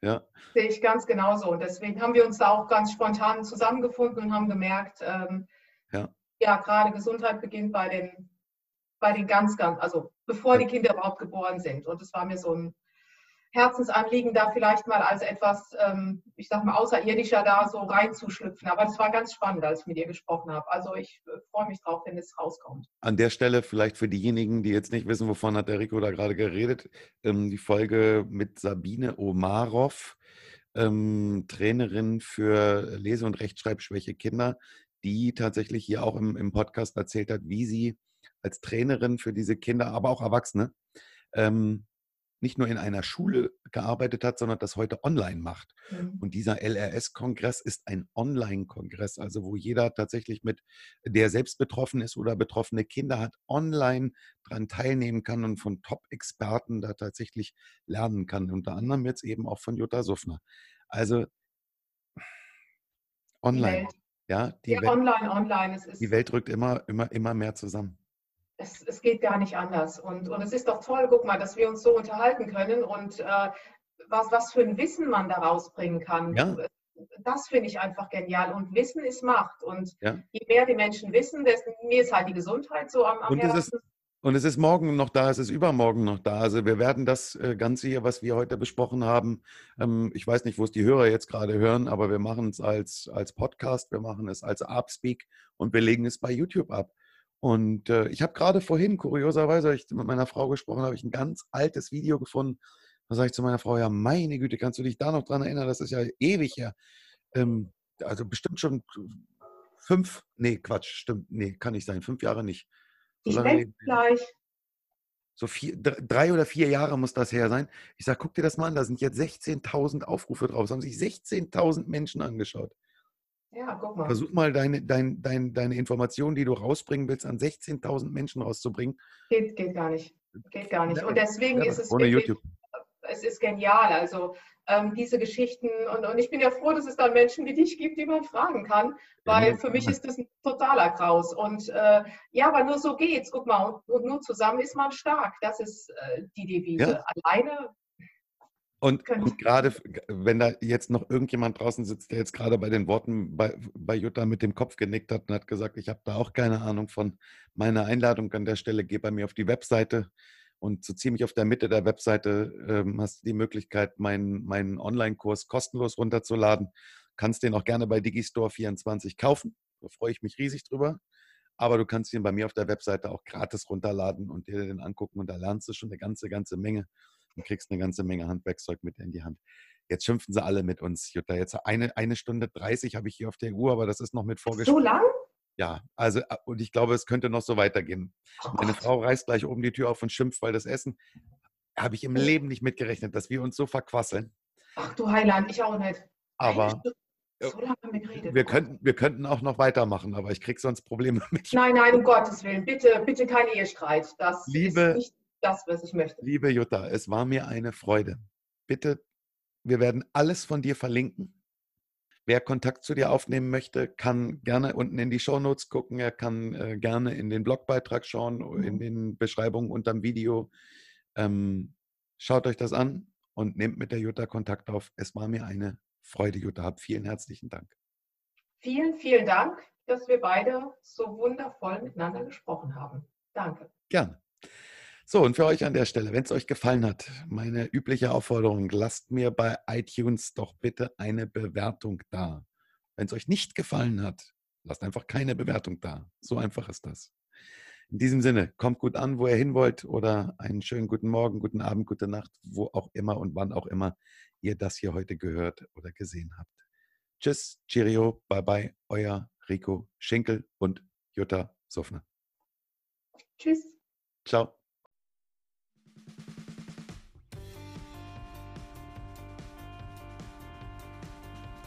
Ja. Sehe ich ganz genauso. Und deswegen haben wir uns da auch ganz spontan zusammengefunden und haben gemerkt, ähm, ja. ja, gerade Gesundheit beginnt bei den, bei den ganz, ganz, also bevor ja. die Kinder überhaupt geboren sind. Und es war mir so ein Herzensanliegen, da vielleicht mal als etwas, ähm, ich sag mal, außerirdischer da so reinzuschlüpfen. Aber das war ganz spannend, als ich mit ihr gesprochen habe. Also ich äh, freue mich drauf, wenn es rauskommt. An der Stelle vielleicht für diejenigen, die jetzt nicht wissen, wovon hat der Rico da gerade geredet, ähm, die Folge mit Sabine Omarov, ähm, Trainerin für Lese- und Rechtschreibschwäche Kinder, die tatsächlich hier auch im, im Podcast erzählt hat, wie sie als Trainerin für diese Kinder, aber auch Erwachsene, ähm, nicht nur in einer Schule gearbeitet hat, sondern das heute online macht. Mhm. Und dieser LRS-Kongress ist ein Online-Kongress, also wo jeder tatsächlich mit, der selbst betroffen ist oder betroffene Kinder hat, online daran teilnehmen kann und von Top-Experten da tatsächlich lernen kann. Unter anderem jetzt eben auch von Jutta Suffner. Also online. Die ja, die ja, Welt, online, online. die Welt rückt immer, immer, immer mehr zusammen es, es, geht gar nicht anders. Und, und es ist doch toll, guck mal, dass wir uns so unterhalten können und äh, was, was für ein Wissen man daraus bringen kann. Ja. Das finde ich einfach genial. Und Wissen ist Macht. Und ja. je mehr die Menschen wissen, desto mir ist halt die Gesundheit so am, am und Herzen. Es ist, und es ist morgen noch da, es ist übermorgen noch da. Also wir werden das äh, Ganze hier, was wir heute besprochen haben, ähm, ich weiß nicht, wo es die Hörer jetzt gerade hören, aber wir machen es als, als Podcast, wir machen es als Upspeak und wir legen es bei YouTube ab. Und äh, ich habe gerade vorhin, kurioserweise, ich mit meiner Frau gesprochen, habe ich ein ganz altes Video gefunden. Da sage ich zu meiner Frau, ja, meine Güte, kannst du dich da noch dran erinnern? Das ist ja ewig her. Ähm, also bestimmt schon fünf, nee, Quatsch, stimmt, nee, kann nicht sein, fünf Jahre nicht. So ich denke gleich. So vier, drei oder vier Jahre muss das her sein. Ich sage, guck dir das mal an, da sind jetzt 16.000 Aufrufe drauf. Es haben sich 16.000 Menschen angeschaut. Ja, guck mal. Versuch mal deine, dein, dein, deine Informationen, die du rausbringen willst, an 16.000 Menschen rauszubringen. Geht, geht gar nicht. Geht gar nicht. Und deswegen ja, ist es ohne wirklich, YouTube. es ist genial. Also ähm, diese Geschichten und, und ich bin ja froh, dass es da Menschen wie dich gibt, die man fragen kann, weil ja, für mich ist das ein totaler Kraus. Und äh, ja, aber nur so geht's. Guck mal, und, und, nur zusammen ist man stark. Das ist äh, die Devise. Ja. Alleine und, und gerade, wenn da jetzt noch irgendjemand draußen sitzt, der jetzt gerade bei den Worten bei, bei Jutta mit dem Kopf genickt hat und hat gesagt, ich habe da auch keine Ahnung von meiner Einladung an der Stelle, geh bei mir auf die Webseite und so ziemlich auf der Mitte der Webseite ähm, hast du die Möglichkeit, meinen, meinen Online-Kurs kostenlos runterzuladen. Kannst den auch gerne bei Digistore24 kaufen. Da freue ich mich riesig drüber. Aber du kannst ihn bei mir auf der Webseite auch gratis runterladen und dir den angucken und da lernst du schon eine ganze, ganze Menge und kriegst eine ganze Menge Handwerkszeug mit in die Hand. Jetzt schimpfen sie alle mit uns, Jutta. Jetzt eine, eine Stunde 30 habe ich hier auf der Uhr, aber das ist noch mit vorgeschrieben. So lang? Ja, also äh, und ich glaube, es könnte noch so weitergehen. Oh Meine Frau reißt gleich oben die Tür auf und schimpft, weil das Essen habe ich im Leben nicht mitgerechnet, dass wir uns so verquasseln. Ach du Heiland, ich auch nicht. Aber so lange haben wir geredet. Wir könnten, wir könnten auch noch weitermachen, aber ich kriege sonst Probleme [laughs] mit. Nein, nein, um Gottes Willen. Bitte, bitte kein Ehestreit. Das liebe, ist nicht das, was ich möchte. Liebe Jutta, es war mir eine Freude. Bitte, wir werden alles von dir verlinken. Wer Kontakt zu dir aufnehmen möchte, kann gerne unten in die Shownotes gucken. Er kann äh, gerne in den Blogbeitrag schauen, in mhm. den Beschreibungen unter dem Video. Ähm, schaut euch das an und nehmt mit der Jutta Kontakt auf. Es war mir eine Freude, Jutta. Hab vielen herzlichen Dank. Vielen, vielen Dank, dass wir beide so wundervoll miteinander gesprochen haben. Danke. Gerne. So, und für euch an der Stelle, wenn es euch gefallen hat, meine übliche Aufforderung, lasst mir bei iTunes doch bitte eine Bewertung da. Wenn es euch nicht gefallen hat, lasst einfach keine Bewertung da. So einfach ist das. In diesem Sinne, kommt gut an, wo ihr hin wollt oder einen schönen guten Morgen, guten Abend, gute Nacht, wo auch immer und wann auch immer ihr das hier heute gehört oder gesehen habt. Tschüss, Cheerio, bye bye, euer Rico Schinkel und Jutta Suffner. Tschüss. Ciao.